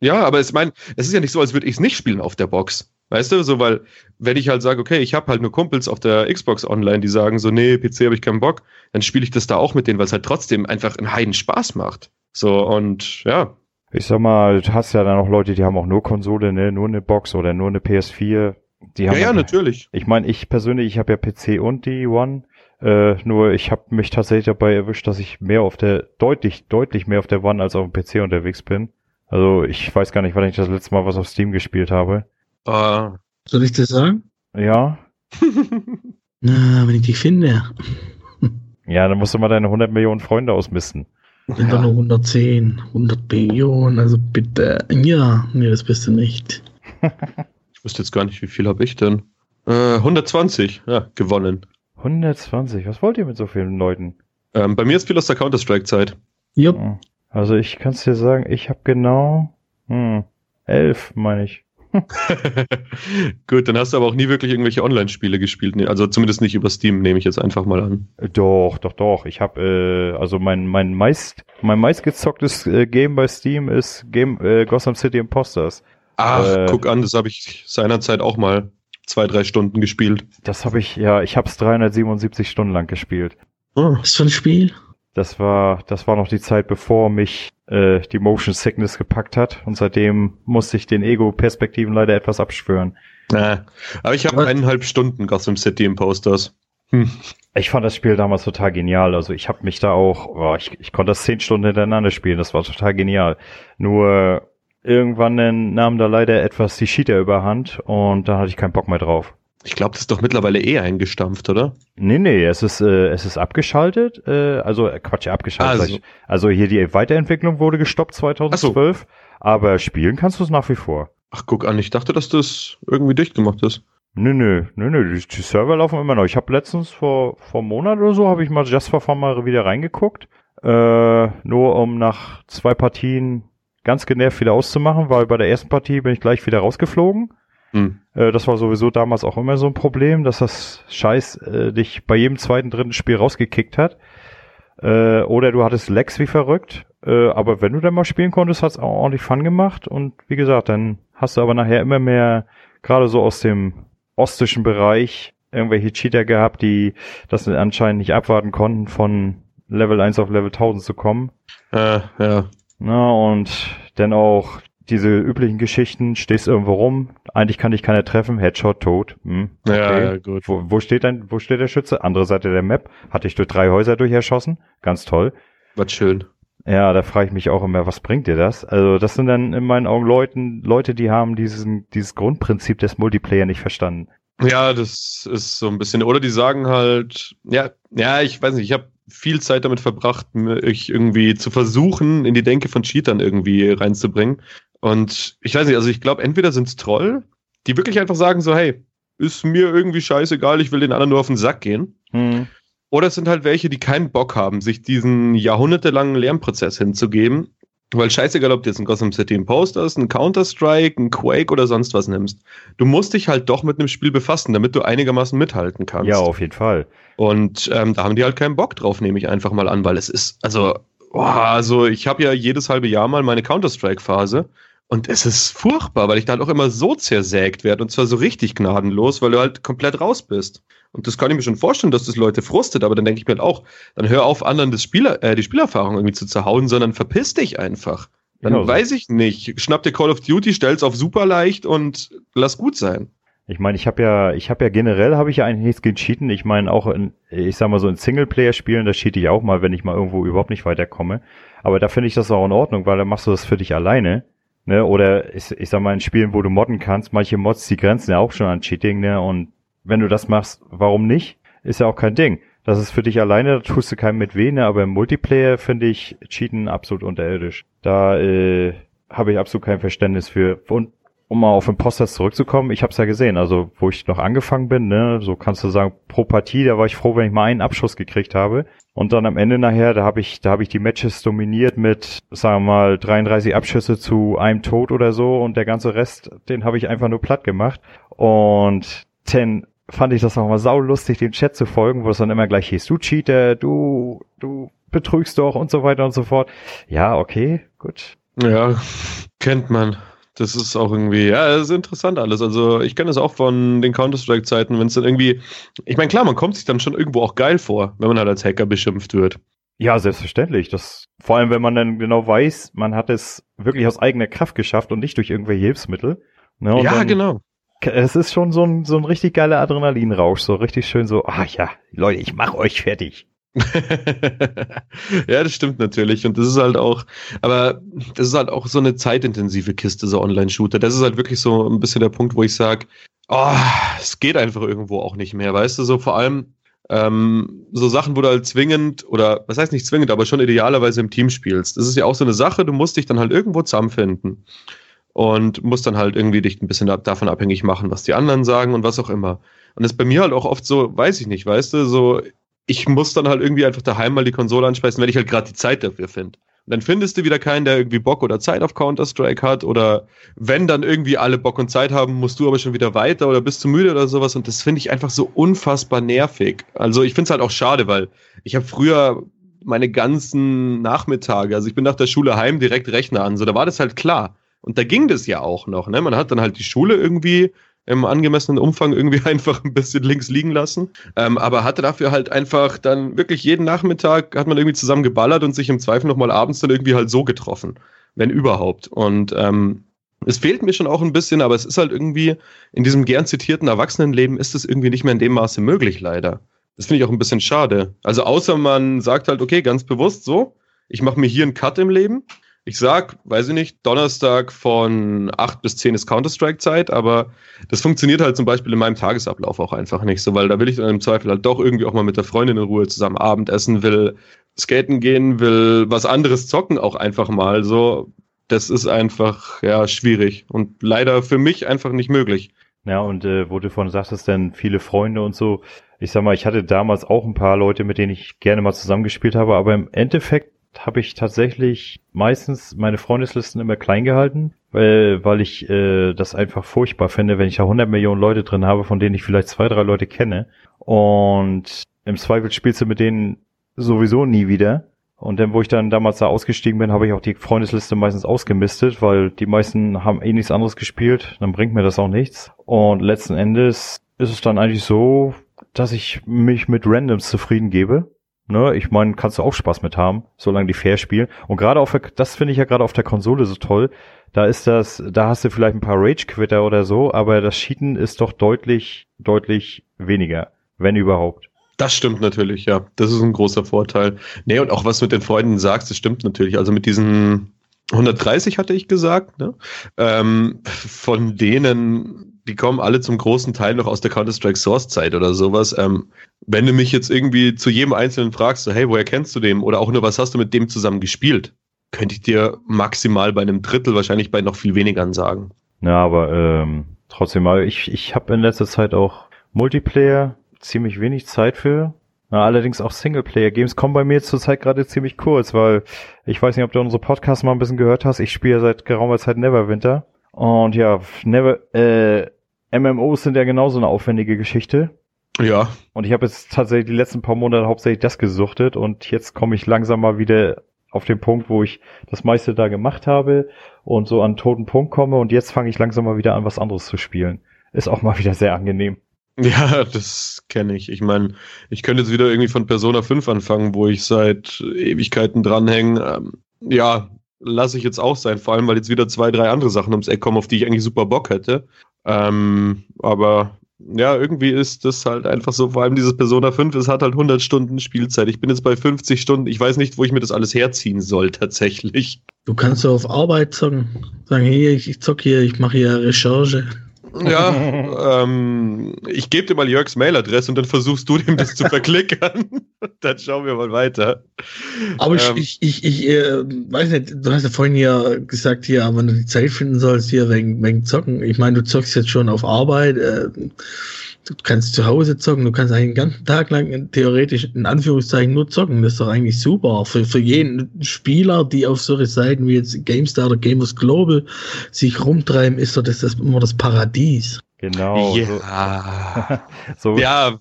Ja, aber ich meine, es ist ja nicht so, als würde ich es nicht spielen auf der Box. Weißt du, so, weil, wenn ich halt sage, okay, ich habe halt nur Kumpels auf der Xbox Online, die sagen so, nee, PC habe ich keinen Bock, dann spiele ich das da auch mit denen, weil es halt trotzdem einfach einen Heiden Spaß macht. So, und ja. Ich sag mal, du hast ja dann auch Leute, die haben auch nur Konsole, ne, nur eine Box oder nur eine PS4. Die haben ja, ja, natürlich. Ich meine, ich persönlich, ich habe ja PC und die One. Äh, nur ich habe mich tatsächlich dabei erwischt, dass ich mehr auf der, deutlich, deutlich mehr auf der One als auf dem PC unterwegs bin. Also ich weiß gar nicht, wann ich das letzte Mal was auf Steam gespielt habe. Uh. Soll ich das sagen? Ja. <laughs> Na, wenn ich die finde. ja, dann musst du mal deine 100 Millionen Freunde ausmisten. Sind ja. nur 110, 100 Millionen, also bitte. Ja, nee, das bist du nicht. <laughs> Ich wüsste jetzt gar nicht, wie viel habe ich denn? Äh, 120, ja, gewonnen. 120, was wollt ihr mit so vielen Leuten? Ähm, bei mir ist viel aus der Counter-Strike-Zeit. Yep. Also ich kann es dir sagen, ich habe genau, hm, Elf, meine ich. <laughs> Gut, dann hast du aber auch nie wirklich irgendwelche Online-Spiele gespielt. Also zumindest nicht über Steam, nehme ich jetzt einfach mal an. Doch, doch, doch. Ich habe äh, also mein mein meist mein meistgezocktes äh, Game bei Steam ist Game äh, Gotham City Imposters. Ach, Äh. guck an, das habe ich seinerzeit auch mal zwei, drei Stunden gespielt. Das habe ich ja, ich habe es 377 Stunden lang gespielt. Oh, Was für ein Spiel? Das war das war noch die Zeit, bevor mich äh, die Motion Sickness gepackt hat und seitdem musste ich den Ego-Perspektiven leider etwas abschwören. na. Aber ich habe eineinhalb Stunden Gotham City Imposters. Hm. Ich fand das Spiel damals total genial. Also ich habe mich da auch, oh, ich, ich konnte das zehn Stunden hintereinander spielen. Das war total genial. Nur irgendwann nahm da leider etwas die Cheater überhand und da hatte ich keinen Bock mehr drauf. Ich glaube, das ist doch mittlerweile eh eingestampft, oder? Nee, nee, es ist, äh, es ist abgeschaltet. Äh, also, äh, Quatsch, abgeschaltet. Also. also hier die Weiterentwicklung wurde gestoppt 2012. Aber spielen kannst du es nach wie vor. Ach, guck an, ich dachte, dass das irgendwie dicht gemacht ist. Nö, nö, nö, nö, die, die Server laufen immer noch. Ich habe letztens vor, vor einem Monat oder so, habe ich mal Just for Fun mal wieder reingeguckt. Äh, nur um nach zwei Partien ganz genervt wieder auszumachen, weil bei der ersten Partie bin ich gleich wieder rausgeflogen. Hm. Äh, das war sowieso damals auch immer so ein Problem, dass das Scheiß äh, dich bei jedem zweiten, dritten Spiel rausgekickt hat. Äh, oder du hattest Lex wie verrückt. Äh, aber wenn du dann mal spielen konntest, hat's auch ordentlich Fun gemacht. Und wie gesagt, dann hast du aber nachher immer mehr, gerade so aus dem ostischen Bereich, irgendwelche Cheater gehabt, die das anscheinend nicht abwarten konnten, von Level 1 auf Level 1000 zu kommen. Äh, ja. Na, und dann auch diese üblichen Geschichten, stehst irgendwo rum, eigentlich kann dich keiner treffen, Headshot, tot. Hm, okay. Ja, ja, gut. Wo, wo steht dein, wo steht der Schütze? Andere Seite der Map. Hatte ich durch drei Häuser durcherschossen. Ganz toll. Was schön. Ja, da frage ich mich auch immer, was bringt dir das? Also, das sind dann in meinen Augen Leuten, Leute, die haben diesen, dieses Grundprinzip des Multiplayer nicht verstanden. Ja, das ist so ein bisschen. Oder die sagen halt, ja, ja, ich weiß nicht, ich habe viel Zeit damit verbracht, mich irgendwie zu versuchen, in die Denke von Cheatern irgendwie reinzubringen. Und ich weiß nicht, also ich glaube, entweder sind's Troll, die wirklich einfach sagen so, hey, ist mir irgendwie scheißegal, ich will den anderen nur auf den Sack gehen. Hm. Oder es sind halt welche, die keinen Bock haben, sich diesen jahrhundertelangen Lernprozess hinzugeben. Weil scheißegal, ob du jetzt ein Gotham City Imposters, ein Counter-Strike, ein Quake oder sonst was nimmst. Du musst dich halt doch mit einem Spiel befassen, damit du einigermaßen mithalten kannst. Ja, auf jeden Fall. Und ähm, da haben die halt keinen Bock drauf, nehme ich einfach mal an, weil es ist, also, boah, also ich habe ja jedes halbe Jahr mal meine Counter-Strike-Phase und es ist furchtbar, weil ich da halt auch immer so zersägt werde und zwar so richtig gnadenlos, weil du halt komplett raus bist. Und das kann ich mir schon vorstellen, dass das Leute frustet, aber dann denke ich mir halt auch, dann hör auf, anderen das Spieler, äh, die Spielerfahrung irgendwie zu zerhauen, sondern verpiss dich einfach. Dann Genau weiß ich nicht, schnapp dir Call of Duty, stell's auf super leicht und lass gut sein. Ich meine, ich habe ja, ich habe ja generell habe ich ja eigentlich nichts gegen Cheaten. Ich meine auch in, ich sag mal so in Singleplayer-Spielen, da cheate ich auch mal, wenn ich mal irgendwo überhaupt nicht weiterkomme. Aber da finde ich das auch in Ordnung, weil dann machst du das für dich alleine. Ne? Oder ich, ich sag mal in Spielen, wo du modden kannst, manche Mods, die grenzen ja auch schon an Cheating, ne? Und wenn du das machst, warum nicht? Ist ja auch kein Ding. Das ist für dich alleine, da tust du keinem mit weh, ne? Aber im Multiplayer finde ich Cheaten absolut unterirdisch. Da äh, habe ich absolut kein Verständnis für. Und um mal auf Imposters zurückzukommen, ich habe es ja gesehen, also wo ich noch angefangen bin, ne, so kannst du sagen, pro Partie, da war ich froh, wenn ich mal einen Abschuss gekriegt habe. Und dann am Ende nachher, da habe ich, da habe ich die Matches dominiert mit, sagen wir mal, 33 Abschüsse zu einem Tod oder so und der ganze Rest, den habe ich einfach nur platt gemacht. Und dann fand ich das auch mal saulustig, dem Chat zu folgen, wo es dann immer gleich hieß, du Cheater, du, du betrügst doch und so weiter und so fort. Ja, okay, gut. Ja, kennt man. Das ist auch irgendwie, ja, das ist interessant alles. Also ich kenne es auch von den Counter-Strike-Zeiten, wenn es dann irgendwie, ich meine, klar, man kommt sich dann schon irgendwo auch geil vor, wenn man halt als Hacker beschimpft wird. Ja, selbstverständlich. Das, vor allem, wenn man dann genau weiß, man hat es wirklich aus eigener Kraft geschafft und nicht durch irgendwelche Hilfsmittel. Ne, ja, dann, genau. Es ist schon so ein, so ein richtig geiler Adrenalinrausch, so richtig schön so, ach ja, Leute, ich mach euch fertig. <laughs> ja, das stimmt natürlich. Und das ist halt auch, aber das ist halt auch so eine zeitintensive Kiste, so Online-Shooter. Das ist halt wirklich so ein bisschen der Punkt, wo ich sage, oh, es geht einfach irgendwo auch nicht mehr. Weißt du, so vor allem ähm, so Sachen, wo du halt zwingend, oder was heißt nicht zwingend, aber schon idealerweise im Team spielst. Das ist ja auch so eine Sache, du musst dich dann halt irgendwo zusammenfinden. Und musst dann halt irgendwie dich ein bisschen davon abhängig machen, was die anderen sagen und was auch immer. Und das ist bei mir halt auch oft so, weiß ich nicht, weißt du, so, ich muss dann halt irgendwie einfach daheim mal die Konsole anspeisen, wenn ich halt gerade die Zeit dafür finde. Und dann findest du wieder keinen, der irgendwie Bock oder Zeit auf Counter-Strike hat. Oder wenn dann irgendwie alle Bock und Zeit haben, musst du aber schon wieder weiter oder bist du müde oder sowas. Und das finde ich einfach so unfassbar nervig. Also ich finde es halt auch schade, weil ich habe früher meine ganzen Nachmittage, also ich bin nach der Schule heim direkt Rechner an, so da war das halt klar. Und da ging das ja auch noch, ne? Man hat dann halt die Schule irgendwie im angemessenen Umfang irgendwie <laughs> einfach ein bisschen links liegen lassen. Ähm, aber hatte dafür halt einfach dann wirklich jeden Nachmittag hat man irgendwie zusammen geballert und sich im Zweifel nochmal abends dann irgendwie halt so getroffen, wenn überhaupt. Und ähm, es fehlt mir schon auch ein bisschen, aber es ist halt irgendwie in diesem gern zitierten Erwachsenenleben ist es irgendwie nicht mehr in dem Maße möglich, leider. Das finde ich auch ein bisschen schade. Also außer man sagt halt, okay, ganz bewusst so, ich mache mir hier einen Cut im Leben ich sag, weiß ich nicht, Donnerstag von 8 bis 10 ist Counter-Strike-Zeit, aber das funktioniert halt zum Beispiel in meinem Tagesablauf auch einfach nicht so, weil da will ich dann im Zweifel halt doch irgendwie auch mal mit der Freundin in Ruhe zusammen Abendessen, will skaten gehen, will was anderes zocken auch einfach mal so. Das ist einfach, ja, schwierig und leider für mich einfach nicht möglich. Ja, und äh, wo du von sagtest, denn viele Freunde und so. Ich sag mal, ich hatte damals auch ein paar Leute, mit denen ich gerne mal zusammengespielt habe, aber im Endeffekt habe ich tatsächlich meistens meine Freundeslisten immer klein gehalten, weil, weil ich äh, das einfach furchtbar finde, wenn ich da 100 Millionen Leute drin habe, von denen ich vielleicht zwei, drei Leute kenne. Und im Zweifel spielst du mit denen sowieso nie wieder. Und dann, wo ich dann damals da ausgestiegen bin, habe ich auch die Freundesliste meistens ausgemistet, weil die meisten haben eh nichts anderes gespielt. Dann bringt mir das auch nichts. Und letzten Endes ist es dann eigentlich so, dass ich mich mit Randoms zufrieden gebe Ne, ich meine, kannst du auch Spaß mit haben, solange die fair spielen. Und gerade auf der, das finde ich ja gerade auf der Konsole so toll. Da ist das, da hast du vielleicht ein paar Rage-Quitter oder so, aber das Cheaten ist doch deutlich, deutlich weniger, wenn überhaupt. Das stimmt natürlich, ja. Das ist ein großer Vorteil. Nee, und auch was mit den Freunden sagst, das stimmt natürlich. Also mit diesen 130 hatte ich gesagt, ne? Ähm, von denen die kommen alle zum großen Teil noch aus der Counter-Strike Source-Zeit oder sowas. Ähm, wenn du mich jetzt irgendwie zu jedem Einzelnen fragst, so, hey, woher kennst du den? Oder auch nur, was hast du mit dem zusammen gespielt? Könnte ich dir maximal bei einem Drittel, wahrscheinlich bei noch viel weniger sagen. Ja, aber ähm, trotzdem, ich, ich habe in letzter Zeit auch Multiplayer ziemlich wenig Zeit für. Allerdings auch Singleplayer-Games kommen bei mir zurzeit gerade ziemlich kurz, weil ich weiß nicht, ob du unsere Podcasts mal ein bisschen gehört hast. Ich spiele seit geraumer Zeit Neverwinter. Und ja, Never, äh, MMOs sind ja genauso eine aufwendige Geschichte. Ja. Und ich habe jetzt tatsächlich die letzten paar Monate hauptsächlich das gesuchtet und jetzt komme ich langsam mal wieder auf den Punkt, wo ich das meiste da gemacht habe und so an toten Punkt komme und jetzt fange ich langsam mal wieder an, was anderes zu spielen. Ist auch mal wieder sehr angenehm. Ja, <laughs> das kenne ich. Ich meine, ich könnte jetzt wieder irgendwie von Persona 5 anfangen, wo ich seit Ewigkeiten dranhänge. Ähm, ja, lasse ich jetzt auch sein, vor allem weil jetzt wieder zwei, drei andere Sachen ums Eck kommen, auf die ich eigentlich super Bock hätte. Ähm, aber ja, irgendwie ist das halt einfach so, vor allem dieses Persona 5, es hat halt 100 Stunden Spielzeit. Ich bin jetzt bei 50 Stunden, ich weiß nicht, wo ich mir das alles herziehen soll tatsächlich. Du kannst so auf Arbeit zocken, sagen, hier, ich, ich zock hier, ich mache hier Recherche. Ja, <laughs> ähm, ich gebe dir mal Jörgs Mailadresse und dann versuchst du dem das zu <laughs> verklickern. <laughs> dann schauen wir mal weiter. Aber ähm, ich, ich, ich, ich äh, weiß nicht, du hast ja vorhin ja gesagt, hier, wenn du die Zeit finden sollst, hier wegen, wegen Zocken. Ich meine, du zockst jetzt schon auf Arbeit. Äh, du kannst zu Hause zocken, du kannst eigentlich den ganzen Tag lang theoretisch in Anführungszeichen nur zocken. Das ist doch eigentlich super. Für, für jeden Spieler, die auf solche Seiten wie jetzt GameStar oder Gamers Global sich rumtreiben, ist doch das, das immer das Paradies. Genau. Ja. So, <laughs> so ja.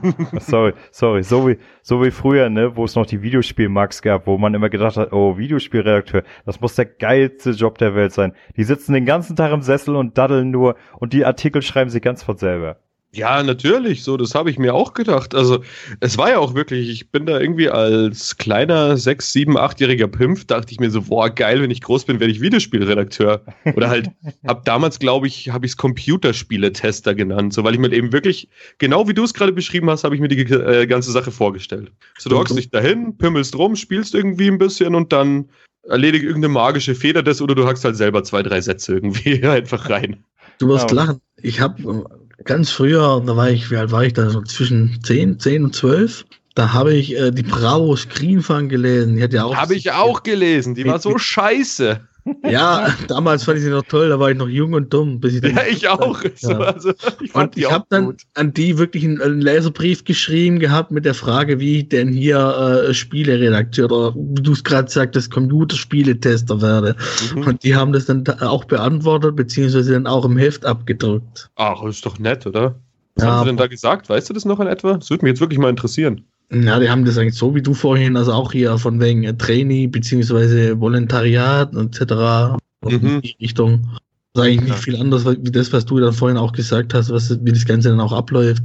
<laughs> sorry, sorry. So wie, so wie früher, ne, wo es noch die Videospielmax gab, wo man immer gedacht hat, oh, Videospielredakteur, das muss der geilste Job der Welt sein. Die sitzen den ganzen Tag im Sessel und daddeln nur und die Artikel schreiben sie ganz von selber. Ja, natürlich, so, das habe ich mir auch gedacht. Also, es war ja auch wirklich, ich bin da irgendwie als kleiner sechs, sieben, achtjähriger Pimpf, dachte ich mir so, boah, geil, wenn ich groß bin, werde ich Videospielredakteur. Oder halt, <laughs> ab damals, glaube ich, habe ich es Computerspiele-Tester genannt, so, weil ich mir eben wirklich, genau wie du es gerade beschrieben hast, habe ich mir die äh, ganze Sache vorgestellt. So, du hockst dich dahin, pimmelst rum, spielst irgendwie ein bisschen und dann erledigt irgendeine magische Feder das oder du hackst halt selber zwei, drei Sätze irgendwie <laughs> einfach rein. Du wirst ja. lachen. Ich habe ganz früher, da war ich, wie alt war ich da, so zwischen 10, 10 und 12. Da habe ich äh, die Bravo Screenfang gelesen. Die hat ja auch. Habe ich auch gelesen. Die, war so scheiße. Ja, <laughs> damals fand ich sie noch toll, da war ich noch jung und dumm. Bis ich ja, ich <laughs> auch. Ja. So, also, ich und ich habe dann an die wirklich einen, einen Leserbrief geschrieben gehabt mit der Frage, wie ich denn hier äh, Spieleredakteur oder wie du es gerade sagtest, Computerspieletester werde. Mhm. Und die haben das dann auch beantwortet, beziehungsweise dann auch im Heft abgedruckt. Ach, ist doch nett, oder? Was ja, haben sie denn da gesagt? Weißt du das noch in etwa? Das würde mich jetzt wirklich mal interessieren. Ja, die haben das eigentlich so wie du vorhin, also auch hier von wegen äh, Trainee beziehungsweise Volontariat etc. Mhm. in die Richtung. Das ist eigentlich nicht viel anders wie das, was du dann vorhin auch gesagt hast, was, wie das Ganze dann auch abläuft.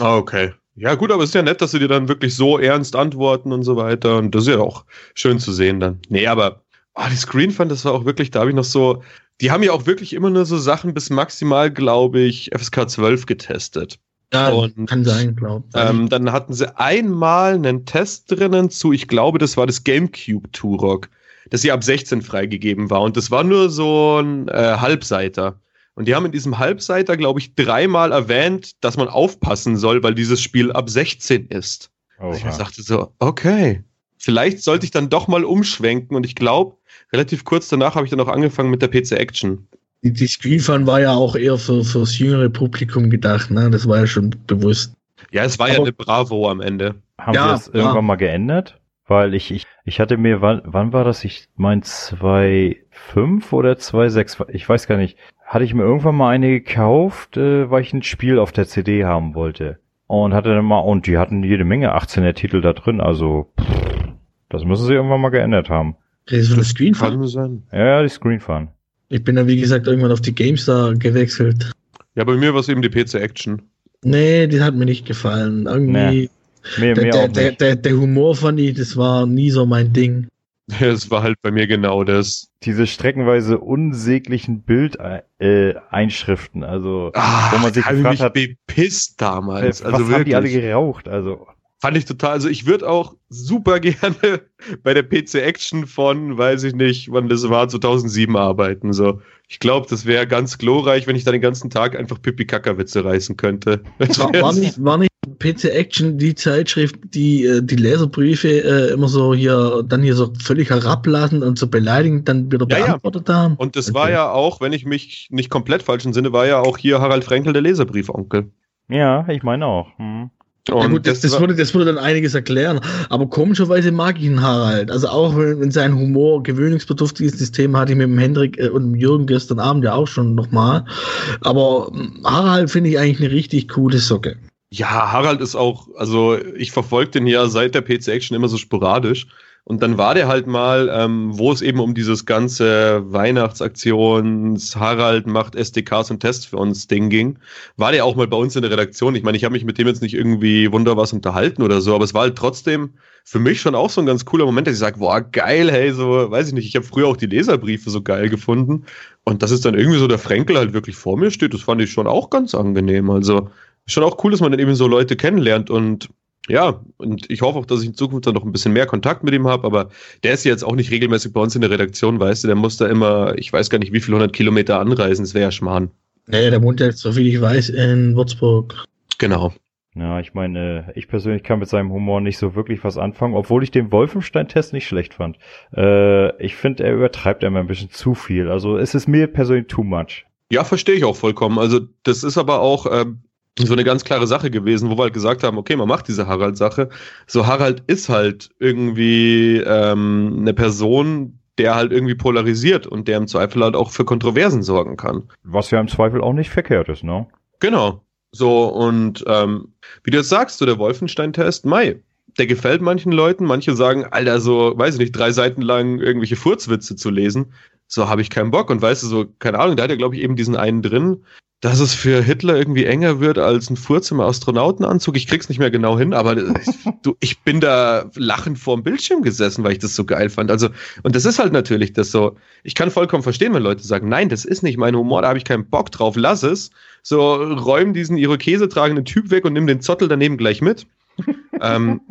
Ah, okay. Ja, gut, aber es ist ja nett, dass sie dir dann wirklich so ernst antworten und so weiter. Und das ist ja auch schön zu sehen dann. Nee, aber oh, die Screenfund, das war auch wirklich, da habe ich noch so. Die haben ja auch wirklich immer nur so Sachen bis maximal, glaube ich, FSK 12 getestet. Ja, und, kann sein, glaube ich. Ähm, dann hatten sie einmal einen Test drinnen zu, ich glaube, das war das GameCube Turok, das sie ab 16 freigegeben war. Und das war nur so ein äh, Halbseiter. Und die haben in diesem Halbseiter, glaube ich, dreimal erwähnt, dass man aufpassen soll, weil dieses Spiel ab 16 ist. Also ich dachte so, okay, vielleicht sollte ich dann doch mal umschwenken. Und ich glaube, relativ kurz danach habe ich dann auch angefangen mit der PC Action. Die, die Screenfun war ja auch eher für, fürs jüngere Publikum gedacht, ne? Das war ja schon bewusst. Ja, es war Aber, ja eine Bravo am Ende. Haben ja, wir das irgendwann ja. mal geändert? Weil ich, ich, ich hatte mir, wann, wann war das? Ich mein 2.5 oder 2.6, ich weiß gar nicht. Hatte ich mir irgendwann mal eine gekauft, äh, weil ich ein Spiel auf der CD haben wollte. Und hatte dann mal, und die hatten jede Menge 18er Titel da drin, also pff, das müssen sie irgendwann mal geändert haben. Das ist Screenfun? Ja, ja, die Screenfun. Ich bin ja, wie gesagt, irgendwann auf die GameStar gewechselt. Ja, bei mir war es eben die PC Action. Nee, die hat mir nicht gefallen. Irgendwie. Nee. Mir, der, mir der, der, der, Humor fand ich, das war nie so mein Ding. Es war halt bei mir genau das. Diese streckenweise unsäglichen Bildeinschriften, äh, also Ach, wo man sich gefragt mich hat, bepisst damals. Was also haben die alle geraucht? Also Fand ich total, also ich würde auch super <laughs> gerne bei der PC Action von, weiß ich nicht, wann das war, 2007 arbeiten. So, ich glaube, das wäre ganz glorreich, wenn ich da den ganzen Tag einfach Pipi-Kaka-Witze reißen könnte. <laughs> War, war, nicht, war nicht PC Action die Zeitschrift, die äh, die Leserbriefe äh, immer so hier, dann hier so völlig herablassen und so beleidigend dann wieder ja, beantwortet ja. haben? Und das okay. war ja auch, wenn ich mich nicht komplett falsch entsinne, war ja auch hier Harald Frenkel der Leserbrief-Onkel. Ja, ich meine auch. Hm. Ja, gut, das, das, würde, das würde dann einiges erklären. Aber komischerweise mag ich ihn Harald. Also auch wenn, wenn sein Humor gewöhnungsbedürftig ist, das Thema hatte ich mit dem Hendrik äh, und dem Jürgen gestern Abend ja auch schon nochmal. Aber hm, Harald finde ich eigentlich eine richtig coole Socke. Ja, Harald ist auch, also ich verfolge den ja seit der PC Action immer so sporadisch. Und dann war der halt mal, ähm, wo es eben um dieses ganze Weihnachtsaktions, Harald macht SDKs und Tests für uns Ding ging, war der auch mal bei uns in der Redaktion. Ich meine, ich habe mich mit dem jetzt nicht irgendwie wunder was unterhalten oder so, aber es war halt trotzdem für mich schon auch so ein ganz cooler Moment, dass ich sage, boah, geil, hey, so, weiß ich nicht, ich habe früher auch die Leserbriefe so geil gefunden. Und dass es dann irgendwie so der Frenkel halt wirklich vor mir steht, das fand ich schon auch ganz angenehm. Also schon auch cool, dass man dann eben so Leute kennenlernt und ja, und ich hoffe auch, dass ich in Zukunft dann noch ein bisschen mehr Kontakt mit ihm habe, aber der ist jetzt auch nicht regelmäßig bei uns in der Redaktion, weißt du, der muss da immer, ich weiß gar nicht, wie viele hundert Kilometer anreisen, das wäre ja Schmarrn. Nee, der wohnt jetzt, so viel ich weiß, in Würzburg. Genau. Ja, ich meine, ich persönlich kann mit seinem Humor nicht so wirklich was anfangen, obwohl ich den Wolfenstein-Test nicht schlecht fand. Äh, ich finde, er übertreibt immer ein bisschen zu viel. Also es ist mir persönlich too much. Ja, verstehe ich auch vollkommen. Also das ist aber auch, äh, so eine ganz klare Sache gewesen, wo wir halt gesagt haben, okay, man macht diese Harald-Sache. So Harald ist halt irgendwie ähm, eine Person, der halt irgendwie polarisiert und der im Zweifel halt auch für Kontroversen sorgen kann. Was ja im Zweifel auch nicht verkehrt ist, ne? Genau. So, und ähm, wie du jetzt sagst, so der Wolfenstein-Test, Mai, der gefällt manchen Leuten. Manche sagen, Alter, so, weiß ich nicht, drei Seiten lang irgendwelche Furzwitze zu lesen. So habe ich keinen Bock. Und weißt du, so, keine Ahnung, da hat er, glaube ich, eben diesen einen drin, dass es für Hitler irgendwie enger wird als ein Furz im Astronautenanzug. Ich krieg's nicht mehr genau hin, aber du, ich bin da lachend vorm Bildschirm gesessen, weil ich das so geil fand. Also, und das ist halt natürlich das so. Ich kann vollkommen verstehen, wenn Leute sagen, nein, das ist nicht mein Humor, da habe ich keinen Bock drauf, lass es. So, räum diesen Irokese tragenden Typ weg und nimm den Zottel daneben gleich mit. ähm,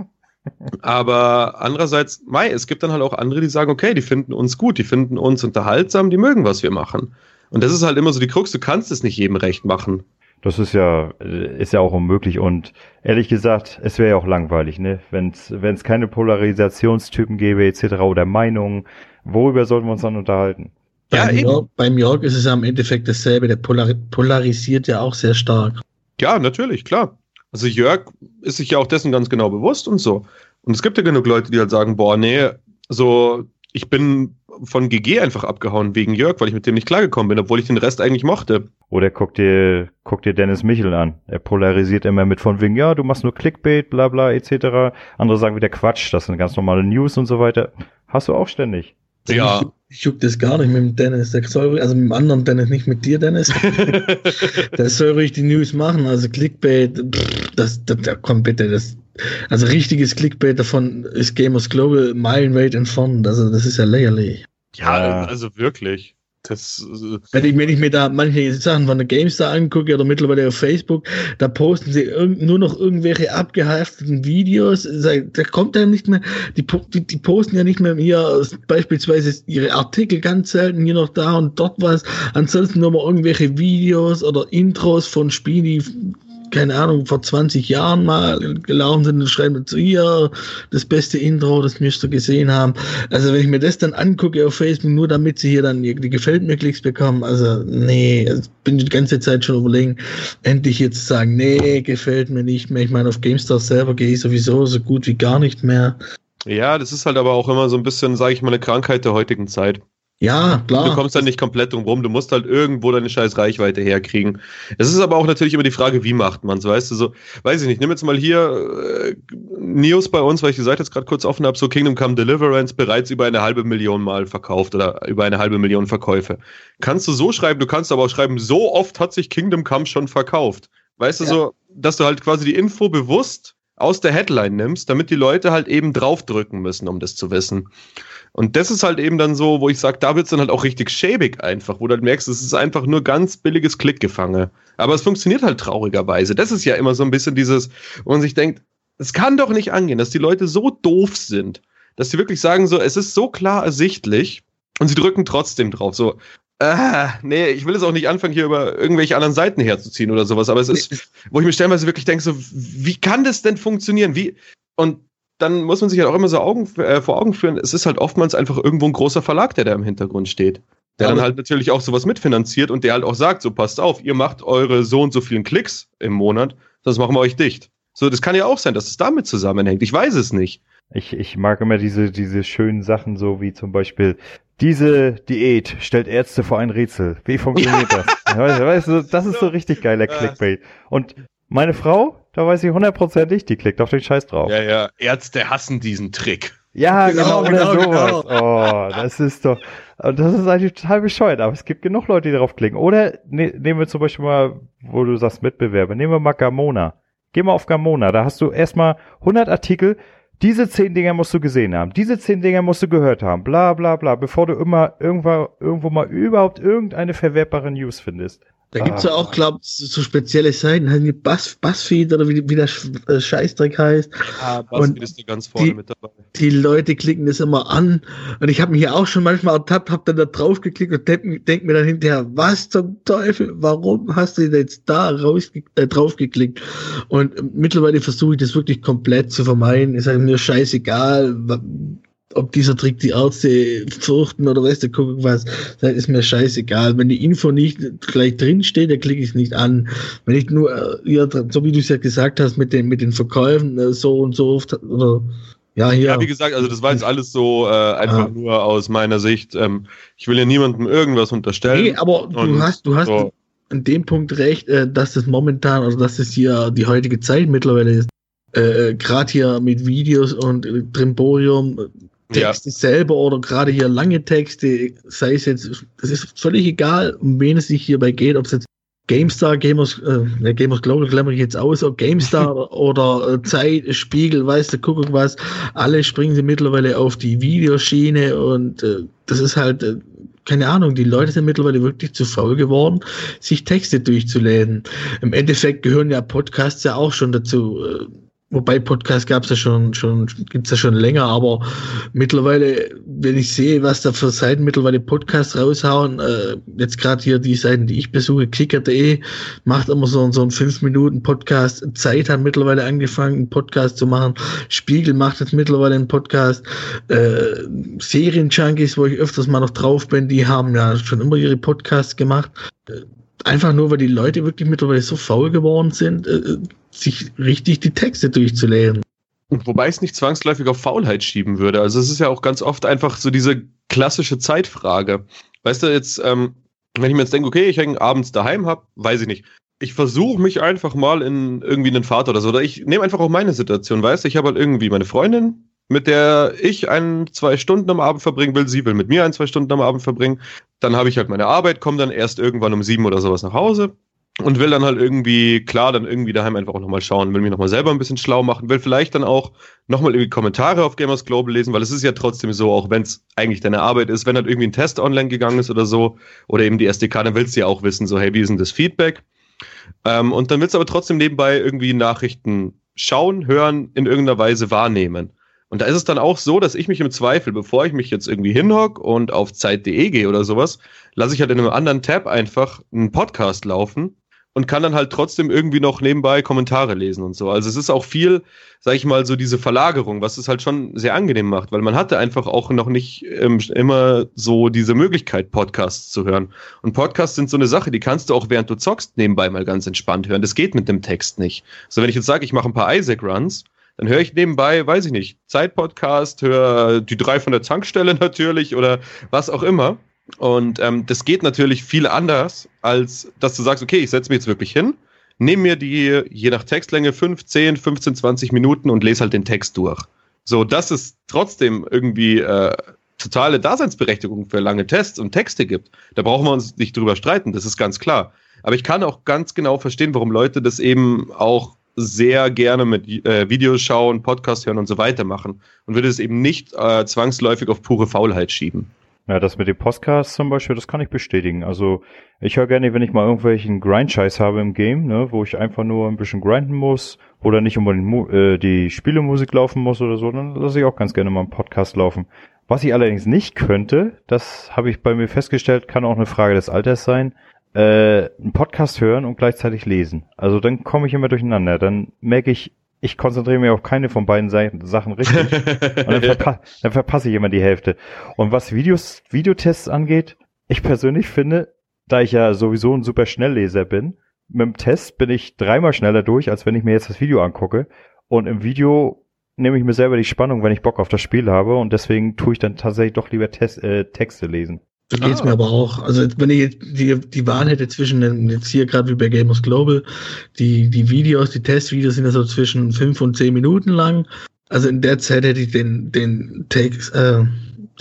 aber andererseits, Mai, es gibt dann halt auch andere, die sagen, okay, die finden uns gut, die finden uns unterhaltsam, die mögen, was wir machen. Und das ist halt immer so die Krux, du kannst es nicht jedem recht machen. Das ist ja, ist ja auch unmöglich und ehrlich gesagt, es wäre ja auch langweilig, ne? Wenn es keine Polarisationstypen gäbe etc. oder Meinungen, worüber sollten wir uns dann unterhalten? Ja, beim, Jörg, beim Jörg ist es ja im Endeffekt dasselbe, der polar polarisiert ja auch sehr stark. Ja, natürlich, klar. Also Jörg ist sich ja auch dessen ganz genau bewusst und so. Und es gibt ja genug Leute, die halt sagen, boah, nee, so, ich bin von GG einfach abgehauen wegen Jörg, weil ich mit dem nicht klargekommen bin, obwohl ich den Rest eigentlich mochte. Oder guck dir, guck dir Dennis Michel an. Er polarisiert immer mit von wegen, ja, du machst nur Clickbait, bla bla, etc. Andere sagen wieder Quatsch, das sind ganz normale News und so weiter. Hast du auch ständig. Ja. Ich, ich juck das gar nicht mit dem Dennis. Der soll, also mit dem anderen Dennis, nicht mit dir, Dennis. <laughs> der soll ruhig die News machen. Also Clickbait, pff, das, das, das kommt bitte, das, also richtiges Clickbait davon ist Gamers Global meilenweit entfernt. Also das ist ja lächerlich. Ja, also wirklich. Das, äh, wenn, ich, wenn ich mir da manche Sachen von der GameStar angucke oder mittlerweile auf Facebook, da posten sie nur noch irgendwelche abgehafteten Videos. Da kommt dann nicht mehr, die, die, die posten ja nicht mehr hier beispielsweise ihre Artikel ganz selten hier noch da und dort was. Ansonsten nur mal irgendwelche Videos oder Intros von Spielen, die keine Ahnung, vor 20 Jahren mal gelaufen sind und schreiben dazu, hier, das beste Intro, das müsst ihr gesehen haben. Also wenn ich mir das dann angucke auf Facebook, nur damit sie hier dann die Gefällt mir Klicks bekommen, also nee, also bin die ganze Zeit schon überlegen, endlich jetzt sagen, nee, gefällt mir nicht mehr. Ich meine, auf GameStar selber gehe ich sowieso so gut wie gar nicht mehr. Ja, das ist halt aber auch immer so ein bisschen, sage ich mal, eine Krankheit der heutigen Zeit. Ja, klar. Du kommst dann nicht komplett drum rum. Du musst halt irgendwo deine scheiß Reichweite herkriegen. Es ist aber auch natürlich immer die Frage, wie macht man es, weißt du? So, weiß ich nicht. Nimm jetzt mal hier äh, News bei uns, weil ich die Seite jetzt gerade kurz offen habe. So Kingdom Come Deliverance bereits über eine halbe Million Mal verkauft oder über eine halbe Million Verkäufe. Kannst du so schreiben, du kannst aber auch schreiben, so oft hat sich Kingdom Come schon verkauft. Weißt ja. du so, dass du halt quasi die Info bewusst aus der Headline nimmst, damit die Leute halt eben draufdrücken müssen, um das zu wissen. Und das ist halt eben dann so, wo ich sage, da wird es dann halt auch richtig schäbig einfach, wo du halt merkst, es ist einfach nur ganz billiges Klickgefange. Aber es funktioniert halt traurigerweise. Das ist ja immer so ein bisschen dieses, wo man sich denkt, es kann doch nicht angehen, dass die Leute so doof sind, dass sie wirklich sagen so, es ist so klar ersichtlich und sie drücken trotzdem drauf. So, ah, nee, ich will jetzt auch nicht anfangen, hier über irgendwelche anderen Seiten herzuziehen oder sowas, aber es ist, wo ich mir stellenweise wirklich denke, so, wie kann das denn funktionieren? Wie, und dann muss man sich halt auch immer so Augen, äh, vor Augen führen, es ist halt oftmals einfach irgendwo ein großer Verlag, der da im Hintergrund steht. Der Aber dann halt natürlich auch sowas mitfinanziert und der halt auch sagt, so passt auf, ihr macht eure so und so vielen Klicks im Monat, sonst machen wir euch dicht. So, das kann ja auch sein, dass es damit zusammenhängt. Ich weiß es nicht. Ich, ich mag immer diese, diese schönen Sachen, so wie zum Beispiel, diese Diät stellt Ärzte vor ein Rätsel. Wie funktioniert das? Weißt du, das ist so richtig geiler Clickbait. Und meine Frau, da weiß ich hundertprozentig, die klickt auf den Scheiß drauf. Ja, ja, Ärzte hassen diesen Trick. Ja, genau, genau, genau sowas. Genau. Oh, das ist doch, das ist eigentlich total bescheuert, aber es gibt genug Leute, die darauf klicken. Oder ne, nehmen wir zum Beispiel mal, wo du sagst Mitbewerber, nehmen wir mal Gamona. Geh mal auf Gamona, da hast du erstmal 100 Artikel, diese 10 Dinger musst du gesehen haben, diese 10 Dinger musst du gehört haben, bla bla bla, bevor du immer irgendwo, irgendwo mal überhaupt irgendeine verwertbare News findest. Da gibt es ja auch, glaube ich, so spezielle Seiten, halt wie Buzz, Buzzfeed oder wie, wie der äh, Scheißdreck heißt. Ja, Buzzfeed und ist die ganz vorne die, mit dabei. Die Leute klicken das immer an. Und ich habe mich hier auch schon manchmal ertappt, habe dann da drauf geklickt und denke denk mir dann hinterher, was zum Teufel, warum hast du jetzt da raus, äh, drauf geklickt? Und mittlerweile versuche ich das wirklich komplett zu vermeiden. Ist halt mir scheißegal, ob dieser Trick die Ärzte fürchten oder weiß der Kuckuck was, das ist mir scheißegal. Wenn die Info nicht gleich drin steht, dann klicke ich es nicht an. Wenn ich nur, äh, ja, so wie du es ja gesagt hast, mit den, mit den Verkäufen, äh, so und so oft, oder, ja, hier. Ja, wie gesagt, also das war jetzt alles so äh, einfach ja. nur aus meiner Sicht. Ähm, ich will ja niemandem irgendwas unterstellen. Nee, aber du hast, du hast so. an dem Punkt recht, äh, dass das momentan, also dass das hier die heutige Zeit mittlerweile ist. Äh, äh Gerade hier mit Videos und äh, Trimborium, Texte ja. selber oder gerade hier lange Texte, sei es jetzt, das ist völlig egal, um wen es sich hierbei geht, ob es jetzt GameStar, Gamers, äh, Gamers Global klammer ich jetzt aus, ob GameStar <laughs> oder äh, Zeit, Spiegel, weiß der Kuckuck was, alle springen sie mittlerweile auf die Videoschiene und äh, das ist halt, äh, keine Ahnung, die Leute sind mittlerweile wirklich zu faul geworden, sich Texte durchzulesen. Im Endeffekt gehören ja Podcasts ja auch schon dazu. Äh, Wobei Podcast gab es ja schon, schon gibt's ja schon länger, aber mittlerweile, wenn ich sehe, was da für Seiten mittlerweile Podcasts raushauen, äh, jetzt gerade hier die Seiten, die ich besuche, kicker.de macht immer so, so einen 5-Minuten-Podcast. Zeit hat mittlerweile angefangen, einen Podcast zu machen. Spiegel macht jetzt mittlerweile einen Podcast. Äh, Serien-Junkies, wo ich öfters mal noch drauf bin, die haben ja schon immer ihre Podcasts gemacht. Äh, einfach nur, weil die Leute wirklich mittlerweile so faul geworden sind, äh, sich richtig die Texte durchzulesen. Wobei ich es nicht zwangsläufig auf Faulheit schieben würde. Also es ist ja auch ganz oft einfach so diese klassische Zeitfrage. Weißt du, jetzt, ähm, wenn ich mir jetzt denke, okay, ich hänge abends daheim hab, weiß ich nicht. Ich versuche mich einfach mal in irgendwie einen Vater oder so. Oder ich nehme einfach auch meine Situation, weißt du, ich habe halt irgendwie meine Freundin, mit der ich ein, zwei Stunden am Abend verbringen will. Sie will mit mir ein, zwei Stunden am Abend verbringen. Dann habe ich halt meine Arbeit, komme dann erst irgendwann um sieben oder sowas nach Hause und will dann halt irgendwie, klar, dann irgendwie daheim einfach auch nochmal schauen, will mich nochmal selber ein bisschen schlau machen, will vielleicht dann auch nochmal irgendwie Kommentare auf Gamers Global lesen, weil es ist ja trotzdem so, auch wenn es eigentlich deine Arbeit ist, wenn halt irgendwie ein Test online gegangen ist oder so, oder eben die SDK, dann willst du ja auch wissen, so, hey, wie ist denn das Feedback? Ähm, und dann willst du aber trotzdem nebenbei irgendwie Nachrichten schauen, hören, in irgendeiner Weise wahrnehmen. Und da ist es dann auch so, dass ich mich im Zweifel, bevor ich mich jetzt irgendwie hinhock und auf Zeit.de gehe oder sowas, lasse ich halt in einem anderen Tab einfach einen Podcast laufen und kann dann halt trotzdem irgendwie noch nebenbei Kommentare lesen und so. Also es ist auch viel, sag ich mal, so diese Verlagerung, was es halt schon sehr angenehm macht, weil man hatte einfach auch noch nicht ähm, immer so diese Möglichkeit, Podcasts zu hören. Und Podcasts sind so eine Sache, die kannst du auch während du zockst nebenbei mal ganz entspannt hören. Das geht mit dem Text nicht. So, wenn ich jetzt sage, ich mache ein paar Isaac-Runs, dann höre ich nebenbei, weiß ich nicht, Zeitpodcast, höre die drei von der Tankstelle <laughs> natürlich oder was auch immer. Und ähm, das geht natürlich viel anders, als dass du sagst, okay, ich setze mich jetzt wirklich hin, nehme mir die, je nach Textlänge, 5, 10, 15, 20 Minuten und lese halt den Text durch. So, dass es trotzdem irgendwie äh, totale Daseinsberechtigung für lange Tests und Texte gibt. Da brauchen wir uns nicht drüber streiten, das ist ganz klar. Aber ich kann auch ganz genau verstehen, warum Leute das eben auch sehr gerne mit äh, Videos schauen, Podcast hören und so weiter machen und würde es eben nicht äh, zwangsläufig auf pure Faulheit schieben. Ja, das mit dem Podcast zum Beispiel, das kann ich bestätigen. Also ich höre gerne, wenn ich mal irgendwelchen Grind-Scheiß habe im Game, ne, wo ich einfach nur ein bisschen grinden muss oder nicht unbedingt äh, die Spielemusik laufen muss oder so, dann lasse ich auch ganz gerne mal einen Podcast laufen. Was ich allerdings nicht könnte, das habe ich bei mir festgestellt, kann auch eine Frage des Alters sein, äh, einen Podcast hören und gleichzeitig lesen. Also dann komme ich immer durcheinander. Dann merke ich, ich konzentriere mich auf keine von beiden Sachen richtig. und dann, verpa <laughs> dann verpasse ich immer die Hälfte. Und was Videos, Videotests angeht, ich persönlich finde, da ich ja sowieso ein super Schnellleser bin, mit dem Test bin ich dreimal schneller durch, als wenn ich mir jetzt das Video angucke. Und im Video nehme ich mir selber die Spannung, wenn ich Bock auf das Spiel habe. Und deswegen tue ich dann tatsächlich doch lieber Test, äh, Texte lesen. So geht's ah. mir aber auch. Also wenn ich die, die Wahl hätte zwischen den, jetzt hier gerade wie bei Gamers Global, die, die Videos, die Testvideos sind ja so zwischen fünf und zehn Minuten lang. Also in der Zeit hätte ich den, den Text, äh,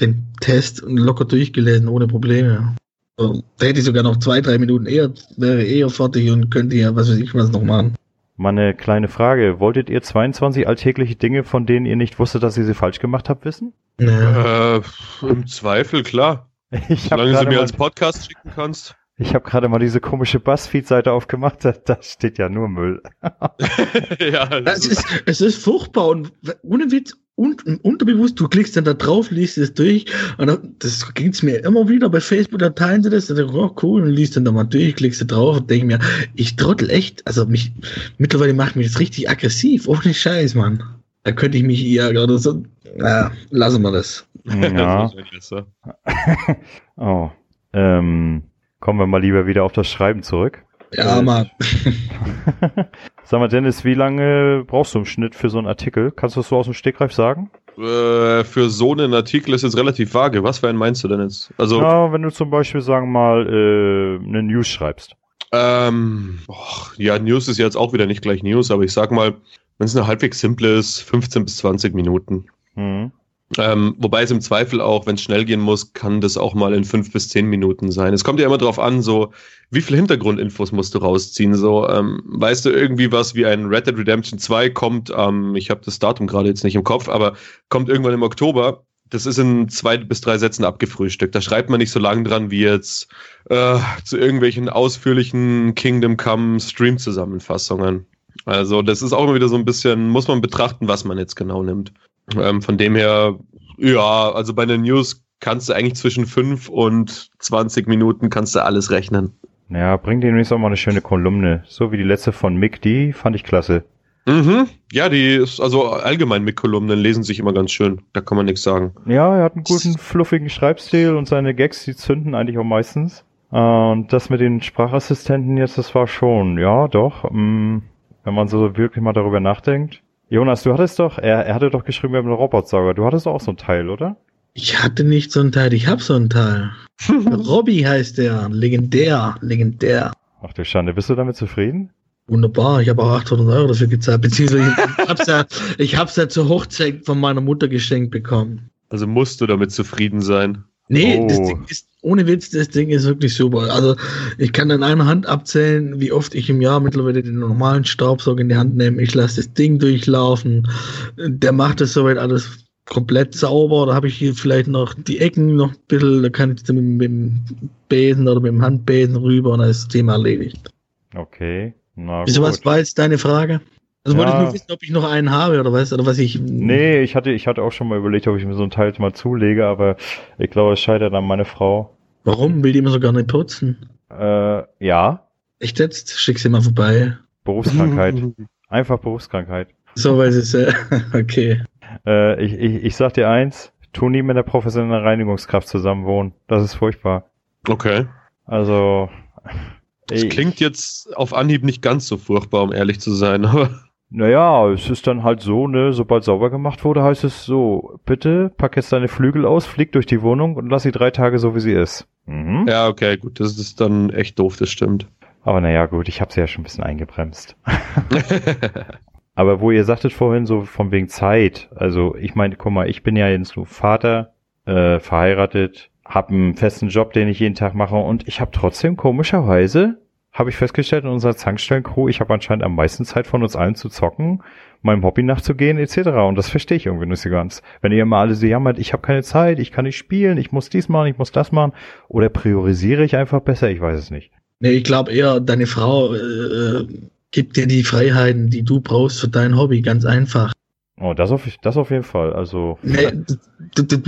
den Test locker durchgelesen, ohne Probleme. So, da hätte ich sogar noch zwei, drei Minuten eher, wäre eher fertig und könnte ja, was weiß ich, was noch machen. Meine kleine Frage. Wolltet ihr 22 alltägliche Dinge, von denen ihr nicht wusstet, dass ihr sie falsch gemacht habt, wissen? Äh, Im Zweifel, klar. <laughs> Ich Solange du mir als Podcast schicken kannst. Ich habe gerade mal diese komische Buzzfeed-Seite aufgemacht, da, da, steht ja nur Müll. <laughs> <laughs> ja, es ist, es ist furchtbar und ohne Witz, und, unterbewusst, du klickst dann da drauf, liest es durch und dann, das ging's mir immer wieder bei Facebook, da teilen sie das, und dann, oh cool, und liest dann da mal durch, klickst du drauf und denk mir, ich trottel echt, also mich, mittlerweile macht mich das richtig aggressiv, ohne Scheiß, Mann. Da könnte ich mich eher gerade so, na, lassen wir das. <laughs> Ja. <laughs> oh. Ähm, kommen wir mal lieber wieder auf das Schreiben zurück. Ja, äh, Mann. <laughs> Sag mal, Dennis, wie lange brauchst du im Schnitt für so einen Artikel? Kannst du das so aus dem Stegreif sagen? Äh, für so einen Artikel ist jetzt relativ vage. Was für einen meinst du denn jetzt? Also, ja, wenn du zum Beispiel, sagen wir mal, äh, eine News schreibst. Ähm, och, ja, News ist jetzt auch wieder nicht gleich News, aber ich sag mal, wenn es eine halbwegs simple ist, 15 bis 20 Minuten. Mhm. Ähm, wobei es im Zweifel auch, wenn es schnell gehen muss, kann das auch mal in fünf bis zehn Minuten sein. Es kommt ja immer darauf an, so wie viel Hintergrundinfos musst du rausziehen. So ähm, weißt du irgendwie was wie ein Red Dead Redemption 2 kommt, ähm, ich habe das Datum gerade jetzt nicht im Kopf, aber kommt irgendwann im Oktober. Das ist in zwei bis drei Sätzen abgefrühstückt. Da schreibt man nicht so lang dran wie jetzt äh, zu irgendwelchen ausführlichen Kingdom Come Stream Zusammenfassungen. Also das ist auch immer wieder so ein bisschen, muss man betrachten, was man jetzt genau nimmt. Ähm, von dem her, ja, also bei den News kannst du eigentlich zwischen 5 und 20 Minuten kannst du alles rechnen. Ja, bringt demnächst auch mal eine schöne Kolumne. So wie die letzte von Mick, die fand ich klasse. Mhm. Ja, die ist also allgemein mit Kolumnen lesen sich immer ganz schön. Da kann man nichts sagen. Ja, er hat einen guten, fluffigen Schreibstil und seine Gags, die zünden eigentlich auch meistens. Und das mit den Sprachassistenten jetzt, das war schon, ja, doch. Mh, wenn man so wirklich mal darüber nachdenkt. Jonas, du hattest doch, er, er hatte doch geschrieben, wir haben einen Robotsauger. Du hattest auch so ein Teil, oder? Ich hatte nicht so ein Teil, ich habe so ein Teil. <laughs> Robby heißt der, legendär, legendär. Ach du Schande, bist du damit zufrieden? Wunderbar, ich habe auch 800 Euro dafür gezahlt, beziehungsweise ich <laughs> hab's ja, ich hab's ja zur Hochzeit von meiner Mutter geschenkt bekommen. Also musst du damit zufrieden sein. Nee, Oh. das Ding ist, ohne Witz, das Ding ist wirklich super. Also ich kann an einer Hand abzählen, wie oft ich im Jahr mittlerweile den normalen Staubsauger in die Hand nehme. Ich lasse das Ding durchlaufen. Der macht das soweit alles komplett sauber. Da habe ich hier vielleicht noch die Ecken noch ein bisschen, da kann ich mit, mit dem Besen oder mit dem Handbesen rüber und dann ist das Thema erledigt. Okay. Na Wieso, was war jetzt deine Frage? Also wollte ich Ja. nur wissen, ob ich noch einen habe oder was, oder was ich. Nee, ich hatte, ich hatte auch schon mal überlegt, ob ich mir so ein Teil mal zulege, aber ich glaube, es scheitert an meine Frau. Warum will die immer so gerne putzen? Äh, ja, Echt jetzt? Schick sie mal vorbei. Berufskrankheit. Einfach Berufskrankheit. So, weil es äh, <laughs> okay. Äh, ich, ich, ich sag dir eins, tu nie mit einer professionellen Reinigungskraft zusammenwohnen. Das ist furchtbar. Okay. Also, Das ich- klingt jetzt auf Anhieb nicht ganz so furchtbar, um ehrlich zu sein, <laughs> aber Naja, es ist dann halt so, ne, sobald sauber gemacht wurde, heißt es so, bitte pack jetzt deine Flügel aus, flieg durch die Wohnung und lass sie drei Tage so, wie sie ist. Mhm. ja, okay, gut, das ist dann echt doof, das stimmt. Aber naja, gut, ich habe sie ja schon ein bisschen eingebremst. <laughs> Aber wo ihr sagtet vorhin so von wegen Zeit, also ich meine, guck mal, ich bin ja jetzt nur Vater, äh, verheiratet, hab einen festen Job, den ich jeden Tag mache und ich habe trotzdem komischerweise, habe ich festgestellt in unserer Zankstellen-Crew, ich habe anscheinend am meisten Zeit von uns allen zu zocken, meinem Hobby nachzugehen etc. Und das verstehe ich irgendwie nicht so ganz. Wenn ihr immer alle so jammert, ich habe keine Zeit, ich kann nicht spielen, ich muss dies machen, ich muss das machen, oder priorisiere ich einfach besser, ich weiß es nicht. Nee, ich glaube eher, deine Frau äh, gibt dir die Freiheiten, die du brauchst für dein Hobby, ganz einfach. Oh, das auf, das auf jeden Fall. Also, Nee, das, das,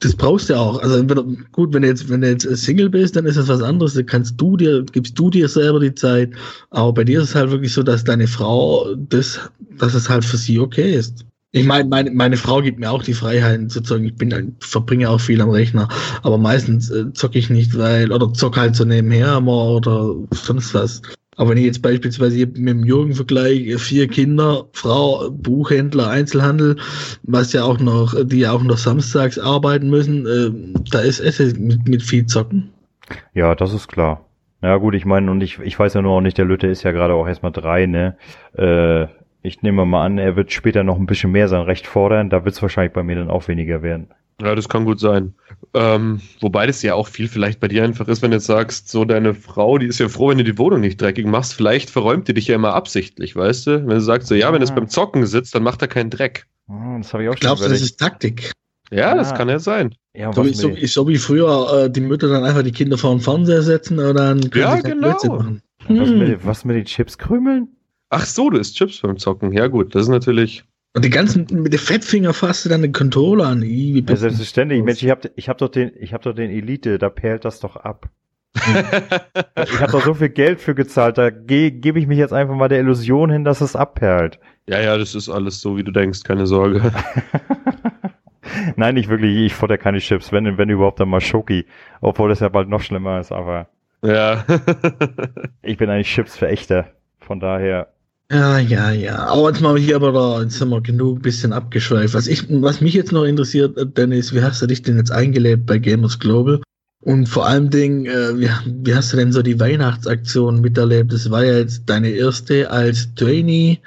das, brauchst du auch. Also entweder, gut, wenn du jetzt, wenn du jetzt Single bist, dann ist das was anderes. Da kannst du dir, gibst du dir selber die Zeit. Aber bei dir ist es halt wirklich so, dass deine Frau das, dass es halt für sie okay ist. Ich meine, meine, meine Frau gibt mir auch die Freiheiten zu zocken. Ich bin, ein- verbringe auch viel am Rechner, aber meistens äh, zocke ich nicht, weil, oder zock halt so nebenher immer oder sonst was. Aber wenn ich jetzt beispielsweise mit dem Jürgen vergleiche, vier Kinder, Frau, Buchhändler, Einzelhandel, was ja auch noch, die ja auch noch samstags arbeiten müssen, äh, da ist es mit, mit viel Zocken. ja, das ist klar. Ja, gut, ich meine, und ich, ich weiß ja nur auch nicht, der Lütte ist ja gerade auch erstmal drei, ne? Äh, ich nehme mal an, er wird später noch ein bisschen mehr sein Recht fordern. Da wird es wahrscheinlich bei mir dann auch weniger werden. Ja, das kann gut sein. Ähm, wobei das ja auch viel vielleicht bei dir einfach ist, wenn du jetzt sagst, so deine Frau, die ist ja froh, wenn du die Wohnung nicht dreckig machst. Vielleicht verräumt die dich ja immer absichtlich, weißt du? Wenn du sagst, so, ja, wenn es Ah. beim Zocken sitzt, dann macht er keinen Dreck. Hm, Das habe ich auch schon Glaubst du, das ist Taktik? Ja, das Ah. kann ja sein. Ja, So wie, was so, so wie früher äh, die Mütter dann einfach die Kinder vor den Fernseher setzen und dann können Ja, sie genau. Blödsinn machen. was, Hm. mit, was mit den Chips krümeln? Ach so, du isst Chips beim Zocken. Ja, gut, das ist natürlich. Und die ganzen, mit den Fettfinger fasst du dann den Controller an. Wie Ja, selbstverständlich. Mensch, ich habe ich hab doch den, ich habe doch den Elite, da perlt das doch ab. Ich habe doch so viel Geld für gezahlt, da ge gebe ich mich jetzt einfach mal der Illusion hin, dass es abperlt. ja, ja, das ist alles so, wie du denkst, keine Sorge. <laughs> Nein, nicht wirklich, ich futter keine Chips, wenn, wenn überhaupt dann mal Schoki. Obwohl das ja bald noch schlimmer ist, aber ja. <laughs> ich bin eigentlich Chips-Verächter. Von daher, Ja, ja, ja. Aber jetzt mal hier aber da, jetzt haben wir genug bisschen abgeschweift. Was ich, was mich jetzt noch interessiert, äh, Dennis, wie hast du dich denn jetzt eingelebt bei Gamers Global? Und vor allem Ding, äh, wie, wie hast du denn so die Weihnachtsaktion miterlebt? Das war ja jetzt deine erste als Trainee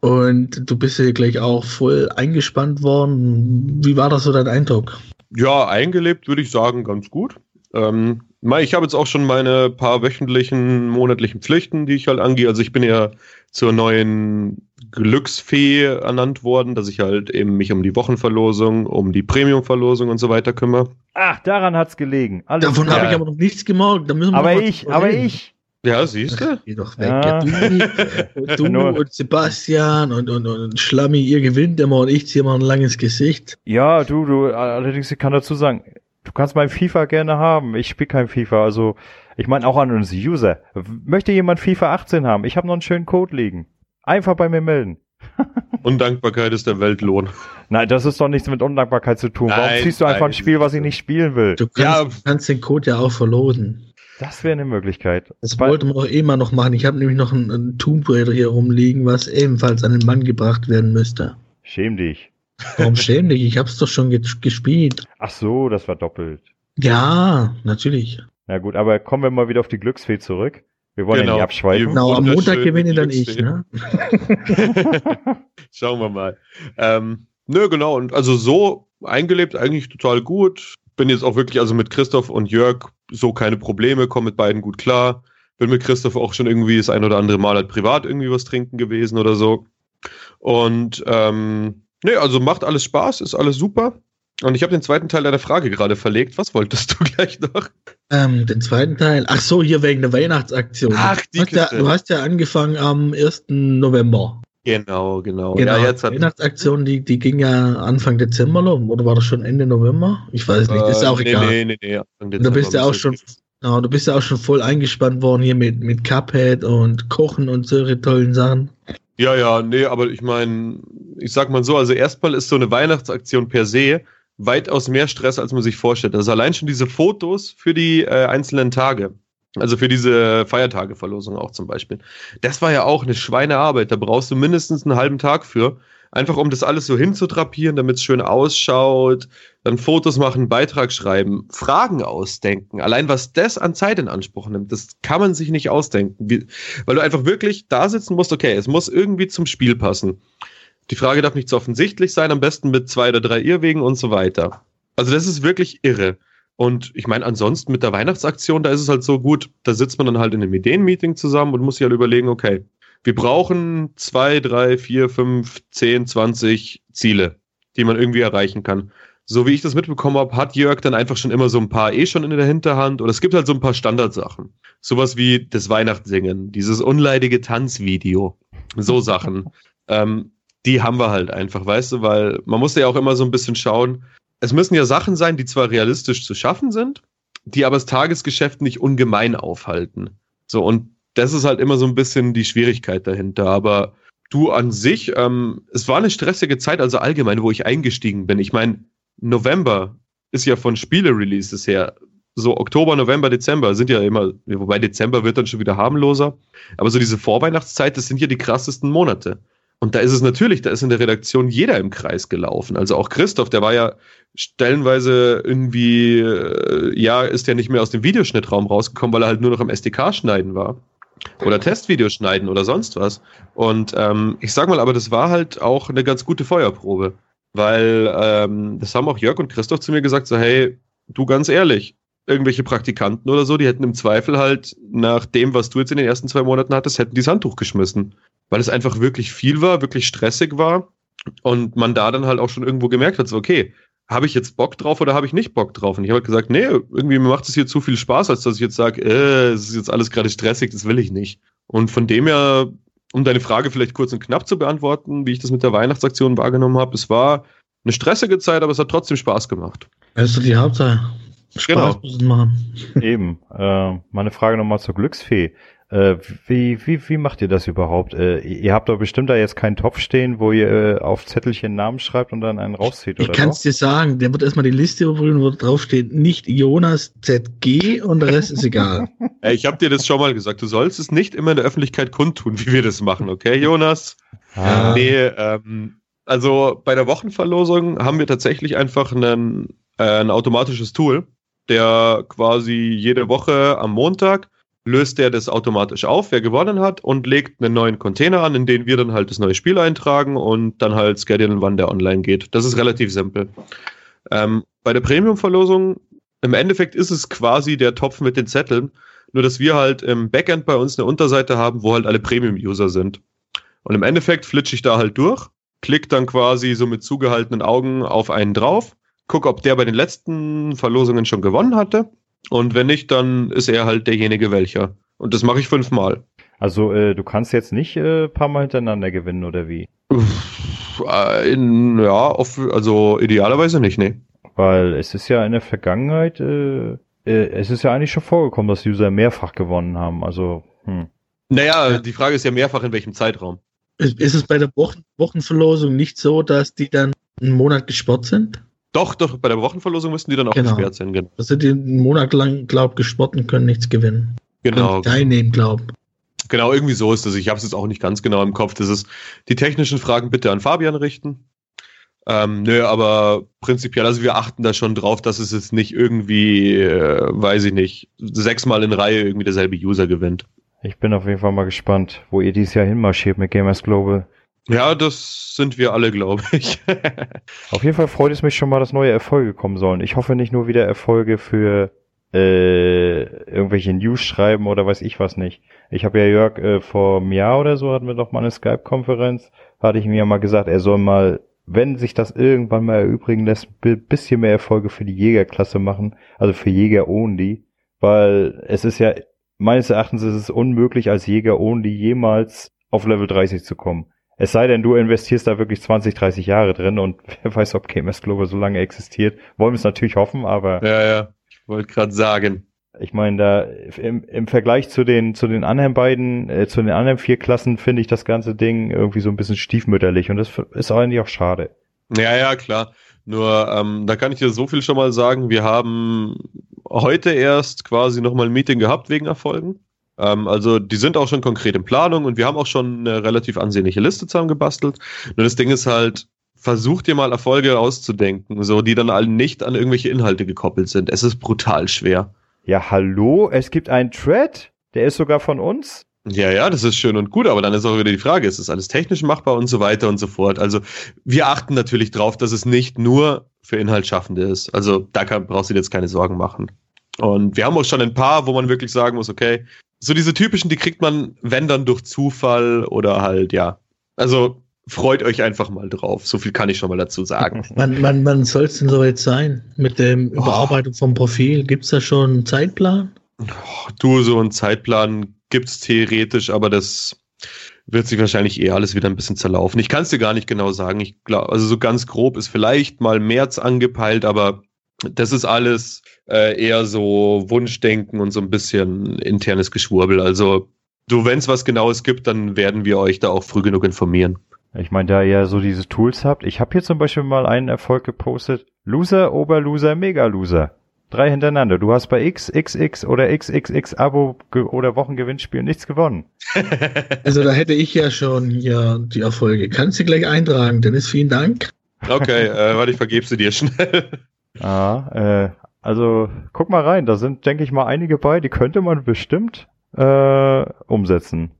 und du bist ja gleich auch voll eingespannt worden. Wie war das so dein Eindruck? Ja, eingelebt würde ich sagen, ganz gut. Ähm, ich habe jetzt auch schon meine paar wöchentlichen, monatlichen Pflichten, die ich halt angehe. Also ich bin ja zur neuen Glücksfee ernannt worden, dass ich halt eben mich um die Wochenverlosung, um die Premiumverlosung und so weiter kümmere. ach, daran hat's gelegen. Alles Davon habe ich aber noch nichts gemerkt. Da müssen wir aber ich, aber reden. ich. Ja, siehst du? Geh doch weg. Ja. Ja, du, <laughs> du und Sebastian und, und, und Schlammi, ihr gewinnt immer und ich ziehe mal ein langes Gesicht. Ja, du, du, allerdings, ich kann dazu sagen, du kannst mein FIFA gerne haben. Ich spiele kein FIFA, also ich meine auch an uns User. Möchte jemand FIFA 18 haben? Ich habe noch einen schönen Code liegen. Einfach bei mir melden. <laughs> Undankbarkeit ist der Weltlohn. Nein, das ist doch nichts mit Undankbarkeit zu tun. Warum Nein, ziehst du einfach nein, ein Spiel, was ich nicht spielen will? Du kannst, Ja. kannst den Code ja auch verlosen. Das wäre eine Möglichkeit. Das Weil- wollte man auch eh mal noch machen. Ich habe nämlich noch einen, einen Tomb Raider hier rumliegen, was ebenfalls an den Mann gebracht werden müsste. Schäm dich. Warum schäm dich? Ich hab's doch schon ge gespielt. Ach so, das war doppelt. Ja, natürlich. Na gut, aber kommen wir mal wieder auf die Glücksfee zurück. Wir wollen ja Genau. nicht abschweifen. Genau, am Montag gewinne dann ich, ne? <laughs> Schauen wir mal. Ähm, nö, genau. Und also so eingelebt eigentlich total gut. Bin jetzt auch wirklich also mit Christoph und Jörg so keine Probleme, komme mit beiden gut klar. Bin mit Christoph auch schon irgendwie das ein oder andere Mal halt privat irgendwie was trinken gewesen oder so. Und ähm, nee, also macht alles Spaß, ist alles super. Und ich habe den zweiten Teil deiner Frage gerade verlegt. Was wolltest du <laughs> gleich noch? Ähm, den zweiten Teil. Ach so, hier wegen der Weihnachtsaktion. Ach, die du, hast ja, du hast ja angefangen am 1. November. Genau, genau. Genau, Ja, jetzt die hat Weihnachtsaktion, die, die ging ja Anfang Dezember los. Oder war das schon Ende November? Ich weiß nicht, ist ja auch Äh, nee, egal. Nee, nee, nee. Anfang Du Dezember bist ja auch schon, genau, du bist ja auch schon voll eingespannt worden hier mit, mit Cuphead und Kochen und solche tollen Sachen. Ja, ja, nee, aber ich meine, ich sag mal so, also erstmal ist so eine Weihnachtsaktion per se weitaus mehr Stress, als man sich vorstellt. Also allein schon diese Fotos für die äh, einzelnen Tage, also für diese Feiertageverlosung auch zum Beispiel. Das war ja auch eine Schweinearbeit. Da brauchst du mindestens einen halben Tag für. Einfach um das alles so hinzutrapieren, damit es schön ausschaut, dann Fotos machen, Beitrag schreiben, Fragen ausdenken. Allein was das an Zeit in Anspruch nimmt, das kann man sich nicht ausdenken. Wie, weil du einfach wirklich da sitzen musst, okay, es muss irgendwie zum Spiel passen. Die Frage darf nicht zu offensichtlich sein, am besten mit zwei oder drei Irrwegen und so weiter. Also das ist wirklich irre. Und ich meine, ansonsten mit der Weihnachtsaktion, da ist es halt so gut, da sitzt man dann halt in einem Ideenmeeting zusammen und muss sich halt überlegen, okay, wir brauchen zwei, drei, vier, fünf, zehn, zwanzig Ziele, die man irgendwie erreichen kann. So wie ich das mitbekommen habe, hat Jörg dann einfach schon immer so ein paar eh schon in der Hinterhand oder es gibt halt so ein paar Standardsachen. Sowas wie das Weihnachtssingen, dieses unleidige Tanzvideo, so Sachen. <laughs> ähm, die haben wir halt einfach, weißt du, weil man muss ja auch immer so ein bisschen schauen. Es müssen ja Sachen sein, die zwar realistisch zu schaffen sind, die aber das Tagesgeschäft nicht ungemein aufhalten. So, und das ist halt immer so ein bisschen die Schwierigkeit dahinter. Aber du an sich, ähm, es war eine stressige Zeit, also allgemein, wo ich eingestiegen bin. Ich meine, November ist ja von Spiele-Releases her. So Oktober, November, Dezember sind ja immer, wobei Dezember wird dann schon wieder harmloser. Aber so diese Vorweihnachtszeit, das sind ja die krassesten Monate. Und da ist es natürlich, da ist in der Redaktion jeder im Kreis gelaufen. Also auch Christoph, der war ja stellenweise irgendwie, äh, ja, ist ja nicht mehr aus dem Videoschnittraum rausgekommen, weil er halt nur noch am SDK schneiden war. Oder Testvideos schneiden oder sonst was. Und ähm, ich sag mal, aber das war halt auch eine ganz gute Feuerprobe. Weil ähm, das haben auch Jörg und Christoph zu mir gesagt, so, hey, du ganz ehrlich, irgendwelche Praktikanten oder so, die hätten im Zweifel halt nach dem, was du jetzt in den ersten zwei Monaten hattest, hätten die das Handtuch geschmissen. Weil es einfach wirklich viel war, wirklich stressig war und man da dann halt auch schon irgendwo gemerkt hat, so, okay, habe ich jetzt Bock drauf oder habe ich nicht Bock drauf? Und ich habe halt gesagt, nee, irgendwie macht es hier zu viel Spaß, als dass ich jetzt sage, äh, es ist jetzt alles gerade stressig, das will ich nicht. Und von dem her, um deine Frage vielleicht kurz und knapp zu beantworten, wie ich das mit der Weihnachtsaktion wahrgenommen habe, es war eine stressige Zeit, aber es hat trotzdem Spaß gemacht. Das ist die Hauptsache. Spaß Genau. muss es machen. Eben. Äh, meine Frage nochmal zur Glücksfee. Äh, wie, wie, wie macht ihr das überhaupt? Äh, ihr habt doch bestimmt da jetzt keinen Topf stehen, wo ihr äh, auf Zettelchen Namen schreibt und dann einen rauszieht, Ich oder kann es dir sagen, der wird erstmal die Liste überprüfen, wo draufsteht, nicht Jonas ZG und der Rest ist egal. <laughs> Ey, ich habe dir das schon mal gesagt, du sollst es nicht immer in der Öffentlichkeit kundtun, wie wir das machen, okay, Jonas? Ah, Nee, ähm, also bei der Wochenverlosung haben wir tatsächlich einfach einen, äh, ein automatisches Tool, der quasi jede Woche am Montag löst der das automatisch auf, wer gewonnen hat, und legt einen neuen Container an, in den wir dann halt das neue Spiel eintragen und dann halt schedulen, wann der online geht. Das ist relativ simpel. Ähm, bei der Premium-Verlosung, im Endeffekt ist es quasi der Topf mit den Zetteln, nur dass wir halt im Backend bei uns eine Unterseite haben, wo halt alle Premium-User sind. Und im Endeffekt flitsche ich da halt durch, klick dann quasi so mit zugehaltenen Augen auf einen drauf, guck, ob der bei den letzten Verlosungen schon gewonnen hatte. Und wenn nicht, dann ist er halt derjenige welcher. Und das mache ich fünfmal. Also äh, du kannst jetzt nicht äh, paar Mal hintereinander gewinnen, oder wie? Äh, in, ja, auf, also idealerweise nicht, nee. Weil es ist ja in der Vergangenheit, äh, äh, es ist ja eigentlich schon vorgekommen, dass User mehrfach gewonnen haben. Also, hm. Naja, die Frage ist ja mehrfach in welchem Zeitraum. Ist ist es bei der Wochen Wochenverlosung nicht so, dass die dann einen Monat gesperrt sind? Doch, doch, bei der Wochenverlosung müssten die dann auch Genau. gesperrt sein. Gen- Dass sie die einen Monat lang, glaub, gesperrt und können nichts gewinnen. Genau, teilnehmen, glaub. genau, irgendwie so ist das. Ich habe es jetzt auch nicht ganz genau im Kopf. Das ist die technischen Fragen bitte an Fabian richten. Ähm, nö, aber prinzipiell, also wir achten da schon drauf, dass es jetzt nicht irgendwie, äh, weiß ich nicht, sechsmal in Reihe irgendwie derselbe User gewinnt. Ich bin auf jeden Fall mal gespannt, wo ihr dieses Jahr hinmarschiert mit Gamers Global. Ja, das sind wir alle, glaube ich. <laughs> Auf jeden Fall freut es mich schon mal, dass neue Erfolge kommen sollen. Ich hoffe nicht nur wieder Erfolge für äh, irgendwelche News schreiben oder weiß ich was nicht. Ich habe ja Jörg äh, vor einem Jahr oder so hatten wir doch mal eine Skype-Konferenz, hatte ich ihm ja mal gesagt, er soll mal, wenn sich das irgendwann mal erübrigen lässt, ein bisschen mehr Erfolge für die Jägerklasse machen, also für Jäger only, weil es ist ja meines Erachtens ist es unmöglich als Jäger only jemals auf Level 30 zu kommen. Es sei denn, du investierst da wirklich 20, 30 Jahre drin und <laughs> wer weiß, ob KMS Global so lange existiert. Wollen wir es natürlich hoffen, aber ja, ja, ich wollte gerade sagen. ich meine, da im, im Vergleich zu den zu den anderen beiden, äh, zu den anderen vier Klassen finde ich das ganze Ding irgendwie so ein bisschen stiefmütterlich und das ist eigentlich auch schade. Ja, ja, klar. Nur, ähm, da kann ich dir so viel schon mal sagen. Wir haben heute erst quasi nochmal ein Meeting gehabt wegen Erfolgen. Ähm, also, die sind auch schon konkret in Planung und wir haben auch schon eine relativ ansehnliche Liste zusammengebastelt. Nur das Ding ist halt, versucht dir mal Erfolge auszudenken, so, die dann alle nicht an irgendwelche Inhalte gekoppelt sind. Es ist brutal schwer. Ja, hallo, es gibt einen Thread, der ist sogar von uns. Ja, ja, das ist schön und gut, aber dann ist auch wieder die Frage, ist das alles technisch machbar und so weiter und so fort. Also wir achten natürlich drauf, dass es nicht nur für Inhaltsschaffende ist. Also da kann, brauchst du dir jetzt keine Sorgen machen. Und wir haben auch schon ein paar, wo man wirklich sagen muss, okay, so diese typischen, die kriegt man, wenn dann durch Zufall oder halt, ja. Also freut euch einfach mal drauf. So viel kann ich schon mal dazu sagen. <laughs> Wann, wann, wann soll es denn soweit sein? Mit der Überarbeitung vom Profil? Gibt es da schon einen Zeitplan? Du, so einen Zeitplan gibt's theoretisch, aber das wird sich wahrscheinlich eher alles wieder ein bisschen zerlaufen. Ich kann es dir gar nicht genau sagen. Ich glaube, also so ganz grob ist vielleicht mal März angepeilt, aber das ist alles äh, eher so Wunschdenken und so ein bisschen internes Geschwurbel. Also du, wenn es was Genaues gibt, dann werden wir euch da auch früh genug informieren. Ich meine, da ihr so diese Tools habt, ich habe hier zum Beispiel mal einen Erfolg gepostet. Loser, Oberloser, Mega-Loser. Drei hintereinander. Du hast bei XXX oder XXX Abo oder Wochengewinnspiel nichts gewonnen. <laughs> Also da hätte ich ja schon hier die Erfolge. Kannst du gleich eintragen, Dennis, vielen Dank. Okay, äh, warte, ich vergebe sie dir schnell. Ah, äh, also guck mal rein, da sind, denke ich mal, einige bei, die könnte man bestimmt äh, umsetzen.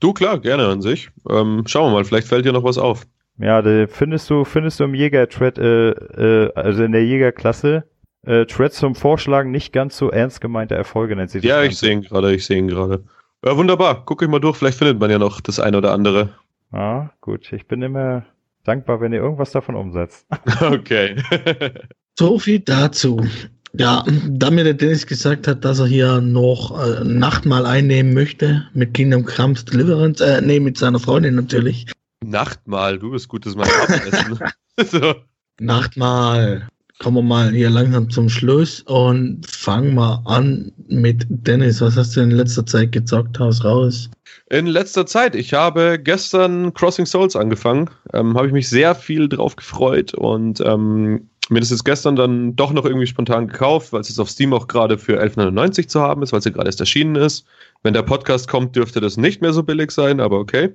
Du, klar, gerne an sich. Ähm, schauen wir mal, vielleicht fällt dir noch was auf. Ja, da findest du, findest du im Jäger-Thread, äh, äh, also in der Jägerklasse, äh, Thread zum Vorschlagen nicht ganz so ernst gemeinte Erfolge nennt sich das Ja, ich sehe ihn gerade, ich sehe ihn gerade. Ja, wunderbar. Guck ich mal durch, vielleicht findet man ja noch das eine oder andere. Ah, gut. Ich bin immer dankbar, wenn ihr irgendwas davon umsetzt. <laughs> Okay. <laughs> So viel dazu. Ja, da mir der Dennis gesagt hat, dass er hier noch äh, Nachtmahl einnehmen möchte mit Kingdom Crumbs Deliverance, äh, nee, mit seiner Freundin natürlich. Nachtmahl, du bist gutes Mal Abendessen. <laughs> so. Nachtmahl. Kommen wir mal hier langsam zum Schluss und fangen wir an mit Dennis. Was hast du in letzter Zeit gezockt? Haus raus. In letzter Zeit, ich habe gestern Crossing Souls angefangen. Ähm, habe ich mich sehr viel drauf gefreut und ähm, mir das jetzt gestern dann doch noch irgendwie spontan gekauft, weil es jetzt auf Steam auch gerade für 11,99 zu haben ist, weil es ja gerade erst erschienen ist. Wenn der Podcast kommt, dürfte das nicht mehr so billig sein, aber okay.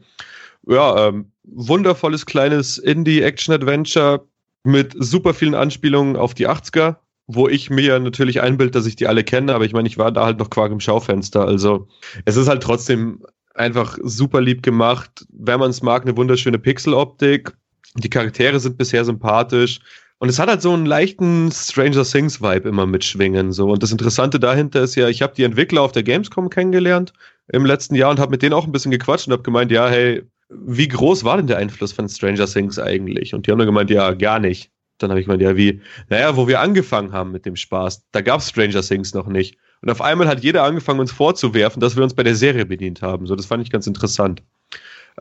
Ja, ähm, wundervolles kleines Indie-Action-Adventure mit super vielen Anspielungen auf die 80er, wo ich mir natürlich einbild, dass ich die alle kenne, aber ich meine, ich war da halt noch Quark im Schaufenster. Also es ist halt trotzdem einfach super lieb gemacht. Wenn man es mag, eine wunderschöne Pixeloptik. Die Charaktere sind bisher sympathisch. Und es hat halt so einen leichten Stranger Things Vibe immer mitschwingen. So. Und das Interessante dahinter ist ja, ich habe die Entwickler auf der Gamescom kennengelernt im letzten Jahr und habe mit denen auch ein bisschen gequatscht und habe gemeint, ja, hey, wie groß war denn der Einfluss von Stranger Things eigentlich? Und die haben dann gemeint, ja, gar nicht. Dann habe ich gemeint, ja, wie? Naja, wo wir angefangen haben mit dem Spaß, da gab es Stranger Things noch nicht. Und auf einmal hat jeder angefangen, uns vorzuwerfen, dass wir uns bei der Serie bedient haben. So, das fand ich ganz interessant.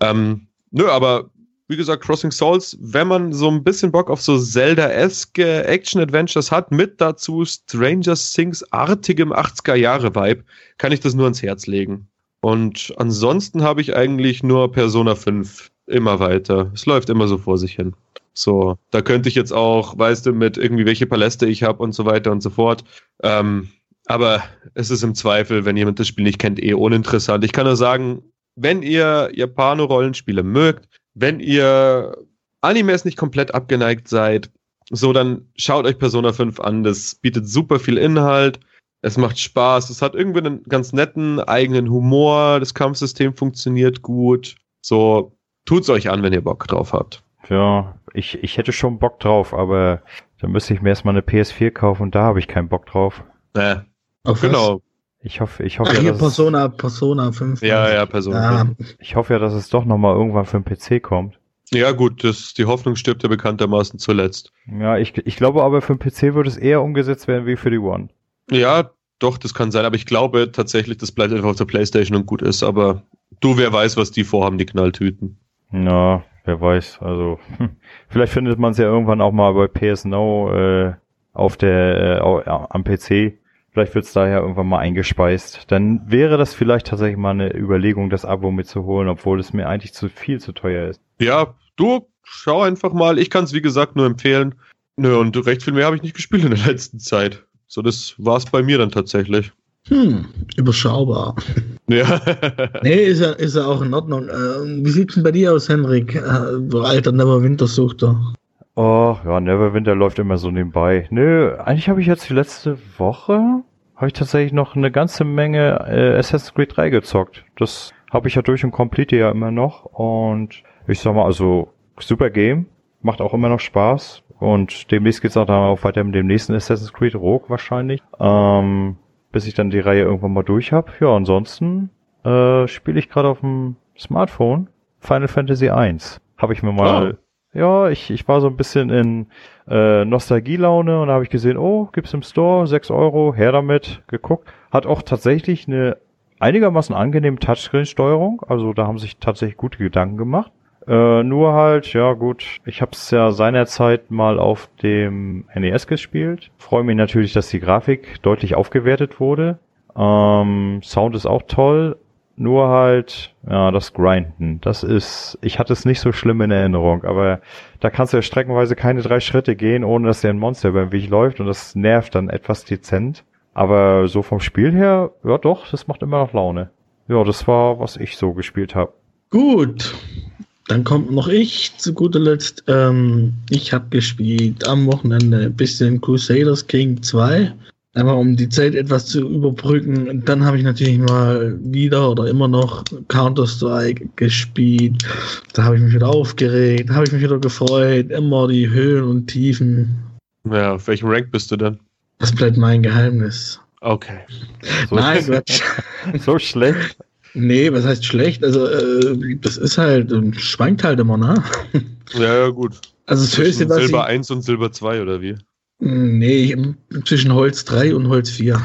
Ähm, nö, aber wie gesagt, Crossing Souls, wenn man so ein bisschen Bock auf so Zelda-esque Action-Adventures hat, mit dazu Stranger Things-artigem 80er-Jahre-Vibe, kann ich das nur ans Herz legen. Und ansonsten habe ich eigentlich nur Persona 5 immer weiter. Es läuft immer so vor sich hin. So, da könnte ich jetzt auch, weißt du, mit irgendwie welche Paläste ich habe und so weiter und so fort. Ähm, aber es ist im Zweifel, wenn jemand das Spiel nicht kennt, eh uninteressant. Ich kann nur sagen, wenn ihr Japano-Rollenspiele mögt, wenn ihr Animes nicht komplett abgeneigt seid, so dann schaut euch Persona 5 an. Das bietet super viel Inhalt. Es macht Spaß. Es hat irgendwie einen ganz netten eigenen Humor. Das Kampfsystem funktioniert gut. So, tut's euch an, wenn ihr Bock drauf habt. Ja, ich, ich hätte schon Bock drauf, aber dann müsste ich mir erstmal eine PS4 kaufen und da habe ich keinen Bock drauf. Äh, genau. Ich hoffe, ich hoffe Ach, ja, hier dass Persona, Persona 5. Ja, ja, Persona Ja, 5. es, ich hoffe ja, dass es doch nochmal irgendwann für den PC kommt. Ja, gut, das, die Hoffnung stirbt ja bekanntermaßen zuletzt. Ja, ich, ich glaube aber für den PC würde es eher umgesetzt werden wie für die One. Ja, doch, das kann sein, aber ich glaube tatsächlich, das bleibt einfach auf der Playstation und gut ist, aber du, wer weiß, was die vorhaben, die Knalltüten. Na, wer weiß. Also hm, vielleicht findet man es ja irgendwann auch mal bei PS Now äh, auf der äh, am PC. Vielleicht wird es daher irgendwann mal eingespeist. Dann wäre das vielleicht tatsächlich mal eine Überlegung, das Abo mitzuholen, obwohl es mir eigentlich zu viel zu teuer ist. Ja, du, schau einfach mal. Ich kann es, wie gesagt, nur empfehlen. Nö, und recht viel mehr habe ich nicht gespielt in der <laughs> letzten Zeit. So, das war's bei mir dann tatsächlich. Hm, überschaubar. <laughs> Ja. <laughs> Nee, ist ja, ist ja auch in Ordnung. Äh, wie sieht's denn bei dir aus, Henrik? Äh, du alter Neverwinter-Suchter. Oh, ja, Neverwinter läuft immer so nebenbei. Nö, eigentlich habe ich jetzt die letzte Woche, habe ich tatsächlich noch eine ganze Menge äh, Assassin's Creed 3 gezockt. Das habe ich ja durch und complete ja immer noch. Und ich sag mal, also super Game, macht auch immer noch Spaß. Und demnächst geht's auch dann auch weiter mit dem nächsten Assassin's Creed Rogue wahrscheinlich. Ähm, bis ich dann die Reihe irgendwann mal durch habe. Ja, ansonsten äh, spiele ich gerade auf dem Smartphone Final Fantasy 1. Habe ich mir mal ja, ich, ich war so ein bisschen in äh, Nostalgielaune und da habe ich gesehen, oh, gibt's im Store, 6 Euro, her damit, geguckt. Hat auch tatsächlich eine einigermaßen angenehme Touchscreen-Steuerung, also da haben sich tatsächlich gute Gedanken gemacht. Äh, nur halt, ja gut, ich habe es ja seinerzeit mal auf dem NES gespielt. Freue mich natürlich, dass die Grafik deutlich aufgewertet wurde. Ähm, Sound ist auch toll, nur halt, ja, das Grinden, das ist, ich hatte es nicht so schlimm in Erinnerung, aber da kannst du ja streckenweise keine drei Schritte gehen, ohne dass dir ein Monster über den Weg läuft und das nervt dann etwas dezent. Aber so vom Spiel her, ja doch, das macht immer noch Laune. Ja, das war, was ich so gespielt habe. Gut, dann kommt noch ich zu guter Letzt. Ähm, ich habe gespielt am Wochenende ein bisschen Crusaders King 2. Einfach um die Zeit etwas zu überbrücken. Und dann habe ich natürlich mal wieder oder immer noch Counter-Strike gespielt. Da habe ich mich wieder aufgeregt, habe ich mich wieder gefreut. Immer die Höhen und Tiefen. ja, auf welchem Rank bist du denn? Das bleibt mein Geheimnis. Okay. <laughs> So, Nein, Quatsch. <laughs> so schlecht. Nee, was heißt schlecht? Also, äh, das ist halt, ähm, schwankt halt immer, ne? Ja, ja, gut. Also das Höchste, Zwischen was Silber ich, 1 und Silber 2 oder wie? Nee, zwischen Holz 3 und Holz 4.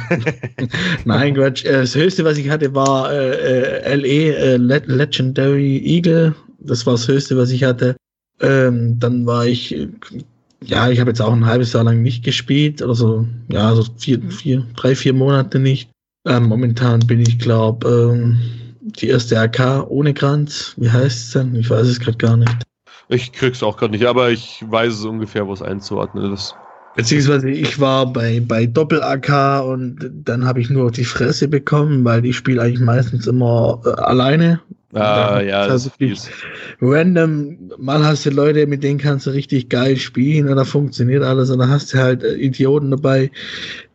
<laughs> Nein, Quatsch. Äh, Das höchste, was ich hatte, war äh, äh, LE, äh, Le Legendary Eagle. Das war das höchste, was ich hatte. Ähm, dann war ich, äh, ja, ich habe jetzt auch ein halbes Jahr lang nicht gespielt. Oder so, ja, so vier, vier, drei, vier Monate nicht. Ähm, momentan bin ich, glaube ähm, die erste AK ohne Kranz. Wie heißt es denn? Ich weiß es gerade gar nicht. Ich krieg's auch gerade nicht, aber ich weiß es ungefähr, wo es einzuordnen ist. Beziehungsweise ich war bei, bei Doppel-AK und dann habe ich nur die Fresse bekommen, weil ich spiele eigentlich meistens immer äh, alleine. Ah, Ja, also. Random, mal hast du Leute, mit denen kannst du richtig geil spielen und da funktioniert alles und dann hast du halt äh, Idioten dabei,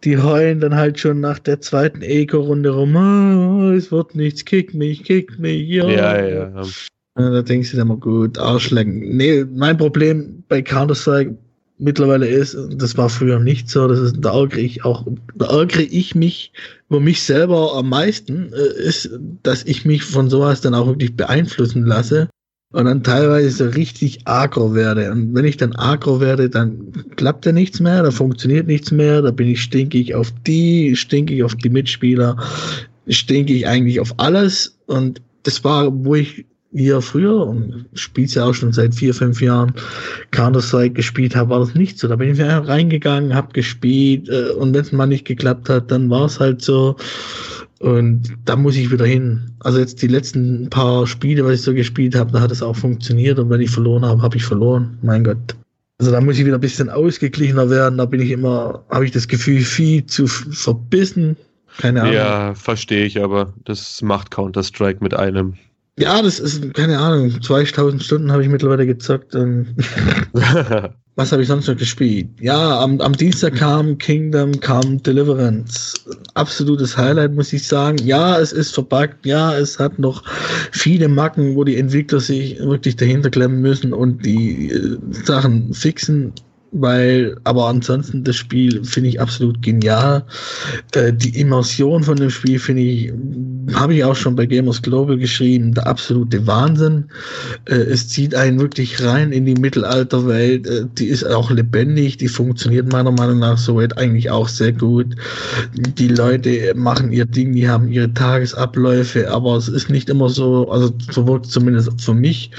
die heulen dann halt schon nach der zweiten Eco-Runde rum, oh, es wird nichts, kick mich, kick mich, ja. Ja, ja, ja. Da denkst du dir immer gut, Arschlecken. Nee, mein Problem bei Counter-Strike mittlerweile ist, das war früher nicht so, das ist, da ärgere ich auch, da ärgere ich mich über mich selber am meisten, äh, ist, dass ich mich von sowas dann auch wirklich beeinflussen lasse. und dann teilweise so richtig agro werde. Und wenn ich dann agro werde, dann klappt ja nichts mehr, da funktioniert nichts mehr, da bin ich stinkig auf die, stinkig auf die Mitspieler, stinkig eigentlich auf alles. Und das war, wo ich hier früher und spiel's ja auch schon seit vier, fünf Jahren Counter-Strike gespielt habe, war das nicht so. Da bin ich reingegangen, hab gespielt äh, und wenn es mal nicht geklappt hat, dann war es halt so. Und da muss ich wieder hin. Also jetzt die letzten paar Spiele, was ich so gespielt habe, da hat es auch funktioniert. Und wenn ich verloren habe, habe ich verloren. Mein Gott. Also da muss ich wieder ein bisschen ausgeglichener werden. Da bin ich immer, habe ich das Gefühl, viel zu verbissen. Keine Ahnung. Ja, verstehe ich, aber das macht Counter-Strike mit einem. Ja, das ist, keine Ahnung, 2000 Stunden habe ich mittlerweile gezockt. Und <laughs> was habe ich sonst noch gespielt? Ja, am, am Dienstag kam Kingdom, kam Deliverance. Absolutes Highlight, muss ich sagen. Ja, es ist verbuggt. Ja, es hat noch viele Macken, wo die Entwickler sich wirklich dahinter klemmen müssen und die äh, Sachen fixen weil, aber ansonsten das Spiel finde ich absolut genial. Äh, die Immersion von dem Spiel finde ich, habe ich auch schon bei Gamers Global geschrieben, der absolute Wahnsinn. Äh, es zieht einen wirklich rein in die Mittelalterwelt. Äh, die ist auch lebendig, die funktioniert meiner Meinung nach soweit eigentlich auch sehr gut. Die Leute machen ihr Ding, die haben ihre Tagesabläufe, aber es ist nicht immer so, also so wirkt zumindest für mich,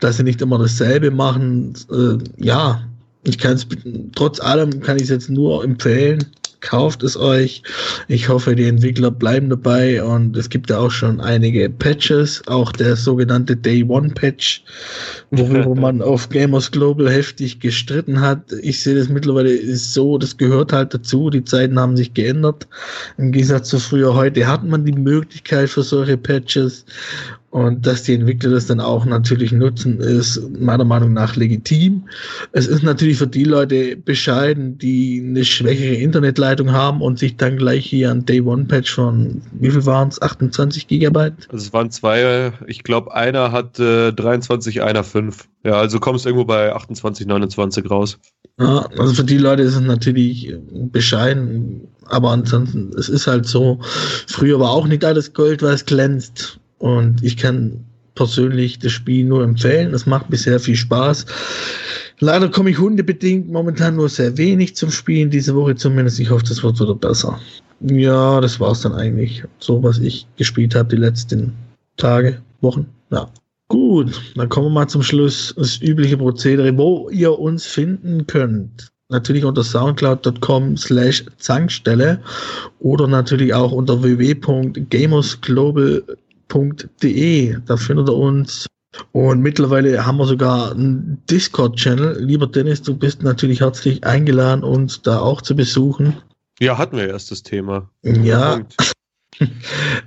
dass sie nicht immer dasselbe machen. Äh, ja, ich kann es trotz allem kann ich es jetzt nur empfehlen. Kauft es euch. Ich hoffe, die Entwickler bleiben dabei und es gibt ja auch schon einige Patches, auch der sogenannte Day One Patch, worüber <laughs> man auf Gamers Global heftig gestritten hat. Ich sehe das mittlerweile ist so, das gehört halt dazu. Die Zeiten haben sich geändert. Im Gegensatz zu früher heute hat man die Möglichkeit für solche Patches und dass die Entwickler das dann auch natürlich nutzen, ist meiner Meinung nach legitim. Es ist natürlich für die Leute bescheiden, die eine schwächere Internetleitung haben und sich dann gleich hier ein Day One Patch von, wie viel waren es? 28 Gigabyte? Also es waren zwei, ich glaube, einer hat äh, 23, einer 5. Ja, also kommst irgendwo bei 28, 29 raus. Ja, also für die Leute ist es natürlich bescheiden, aber ansonsten, es ist halt so, früher war auch nicht alles Gold, was glänzt. Und ich kann persönlich das Spiel nur empfehlen. Es macht bisher viel Spaß. Leider komme ich hundebedingt momentan nur sehr wenig zum Spielen, diese Woche zumindest. Ich hoffe, das wird wieder besser. Ja, das war's dann eigentlich. So, was ich gespielt habe die letzten Tage, Wochen. Ja. Gut, dann kommen wir mal zum Schluss. Das übliche Prozedere, wo ihr uns finden könnt. Natürlich unter soundcloud.com slash Zankstelle oder natürlich auch unter www.gamersglobal.com discord.de. Da findet ihr uns. Und mittlerweile haben wir sogar einen Discord-Channel. Lieber Dennis, du bist natürlich herzlich eingeladen, uns da auch zu besuchen. Ja, hatten wir erst das Thema. Ja. <laughs>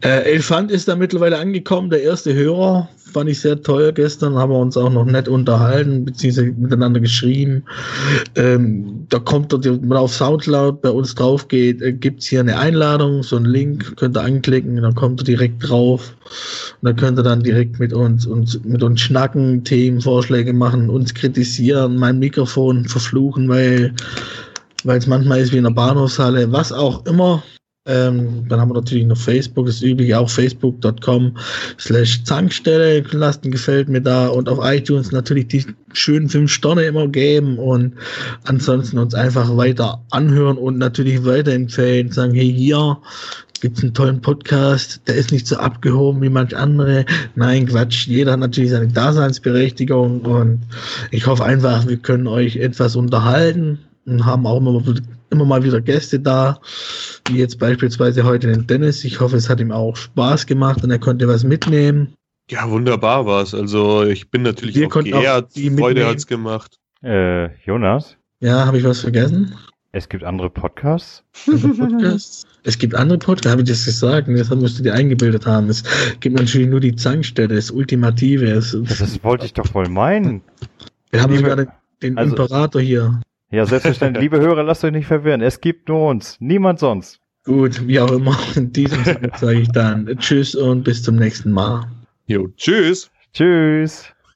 äh, Elefant ist da mittlerweile angekommen, der erste Hörer. Fand ich sehr teuer gestern, haben wir uns auch noch nett unterhalten, beziehungsweise miteinander geschrieben. Ähm, da kommt wenn man auf Soundcloud bei uns drauf geht, äh, gibt's hier eine Einladung, so einen Link, könnt ihr anklicken, dann kommt ihr direkt drauf. Und dann könnt ihr dann direkt mit uns, uns mit uns schnacken, Themenvorschläge machen, uns kritisieren, mein Mikrofon verfluchen, weil weil es manchmal ist wie in der Bahnhofshalle, was auch immer. Ähm, dann haben wir natürlich noch Facebook, das übliche auch facebook.com slash Zankstelle. Lasst ein Gefällt mir da und auf iTunes natürlich die schönen fünf Sterne immer geben und ansonsten uns einfach weiter anhören und natürlich weiterempfehlen. Sagen, hey, hier gibt's einen tollen Podcast, der ist nicht so abgehoben wie manch andere. Nein, Quatsch. Jeder hat natürlich seine Daseinsberechtigung und ich hoffe einfach, wir können euch etwas unterhalten und haben auch immer, immer mal wieder Gäste da, wie jetzt beispielsweise heute den Dennis. Ich hoffe, es hat ihm auch Spaß gemacht und er konnte was mitnehmen. Ja, wunderbar war es. Also ich bin natürlich Wir auch auch geehrt. die Freude mitnehmen. hat's gemacht. Äh, Jonas, Ja, habe ich was vergessen? es gibt andere Podcasts? Podcasts? es gibt andere Podcasts, habe ich das gesagt? Das musst du dir eingebildet haben. Es gibt natürlich nur die Zankstelle, das Ultimative. Es, Das, das wollte ich doch wohl meinen. wir haben liebe- sogar den, den also- Imperator hier. Ja, selbstverständlich. Liebe Hörer, lasst euch nicht verwirren. Es gibt nur uns. Niemand sonst. Gut, wie auch immer. In diesem Sinne sage ich dann Tschüss und bis zum nächsten Mal. Jo, tschüss. Tschüss.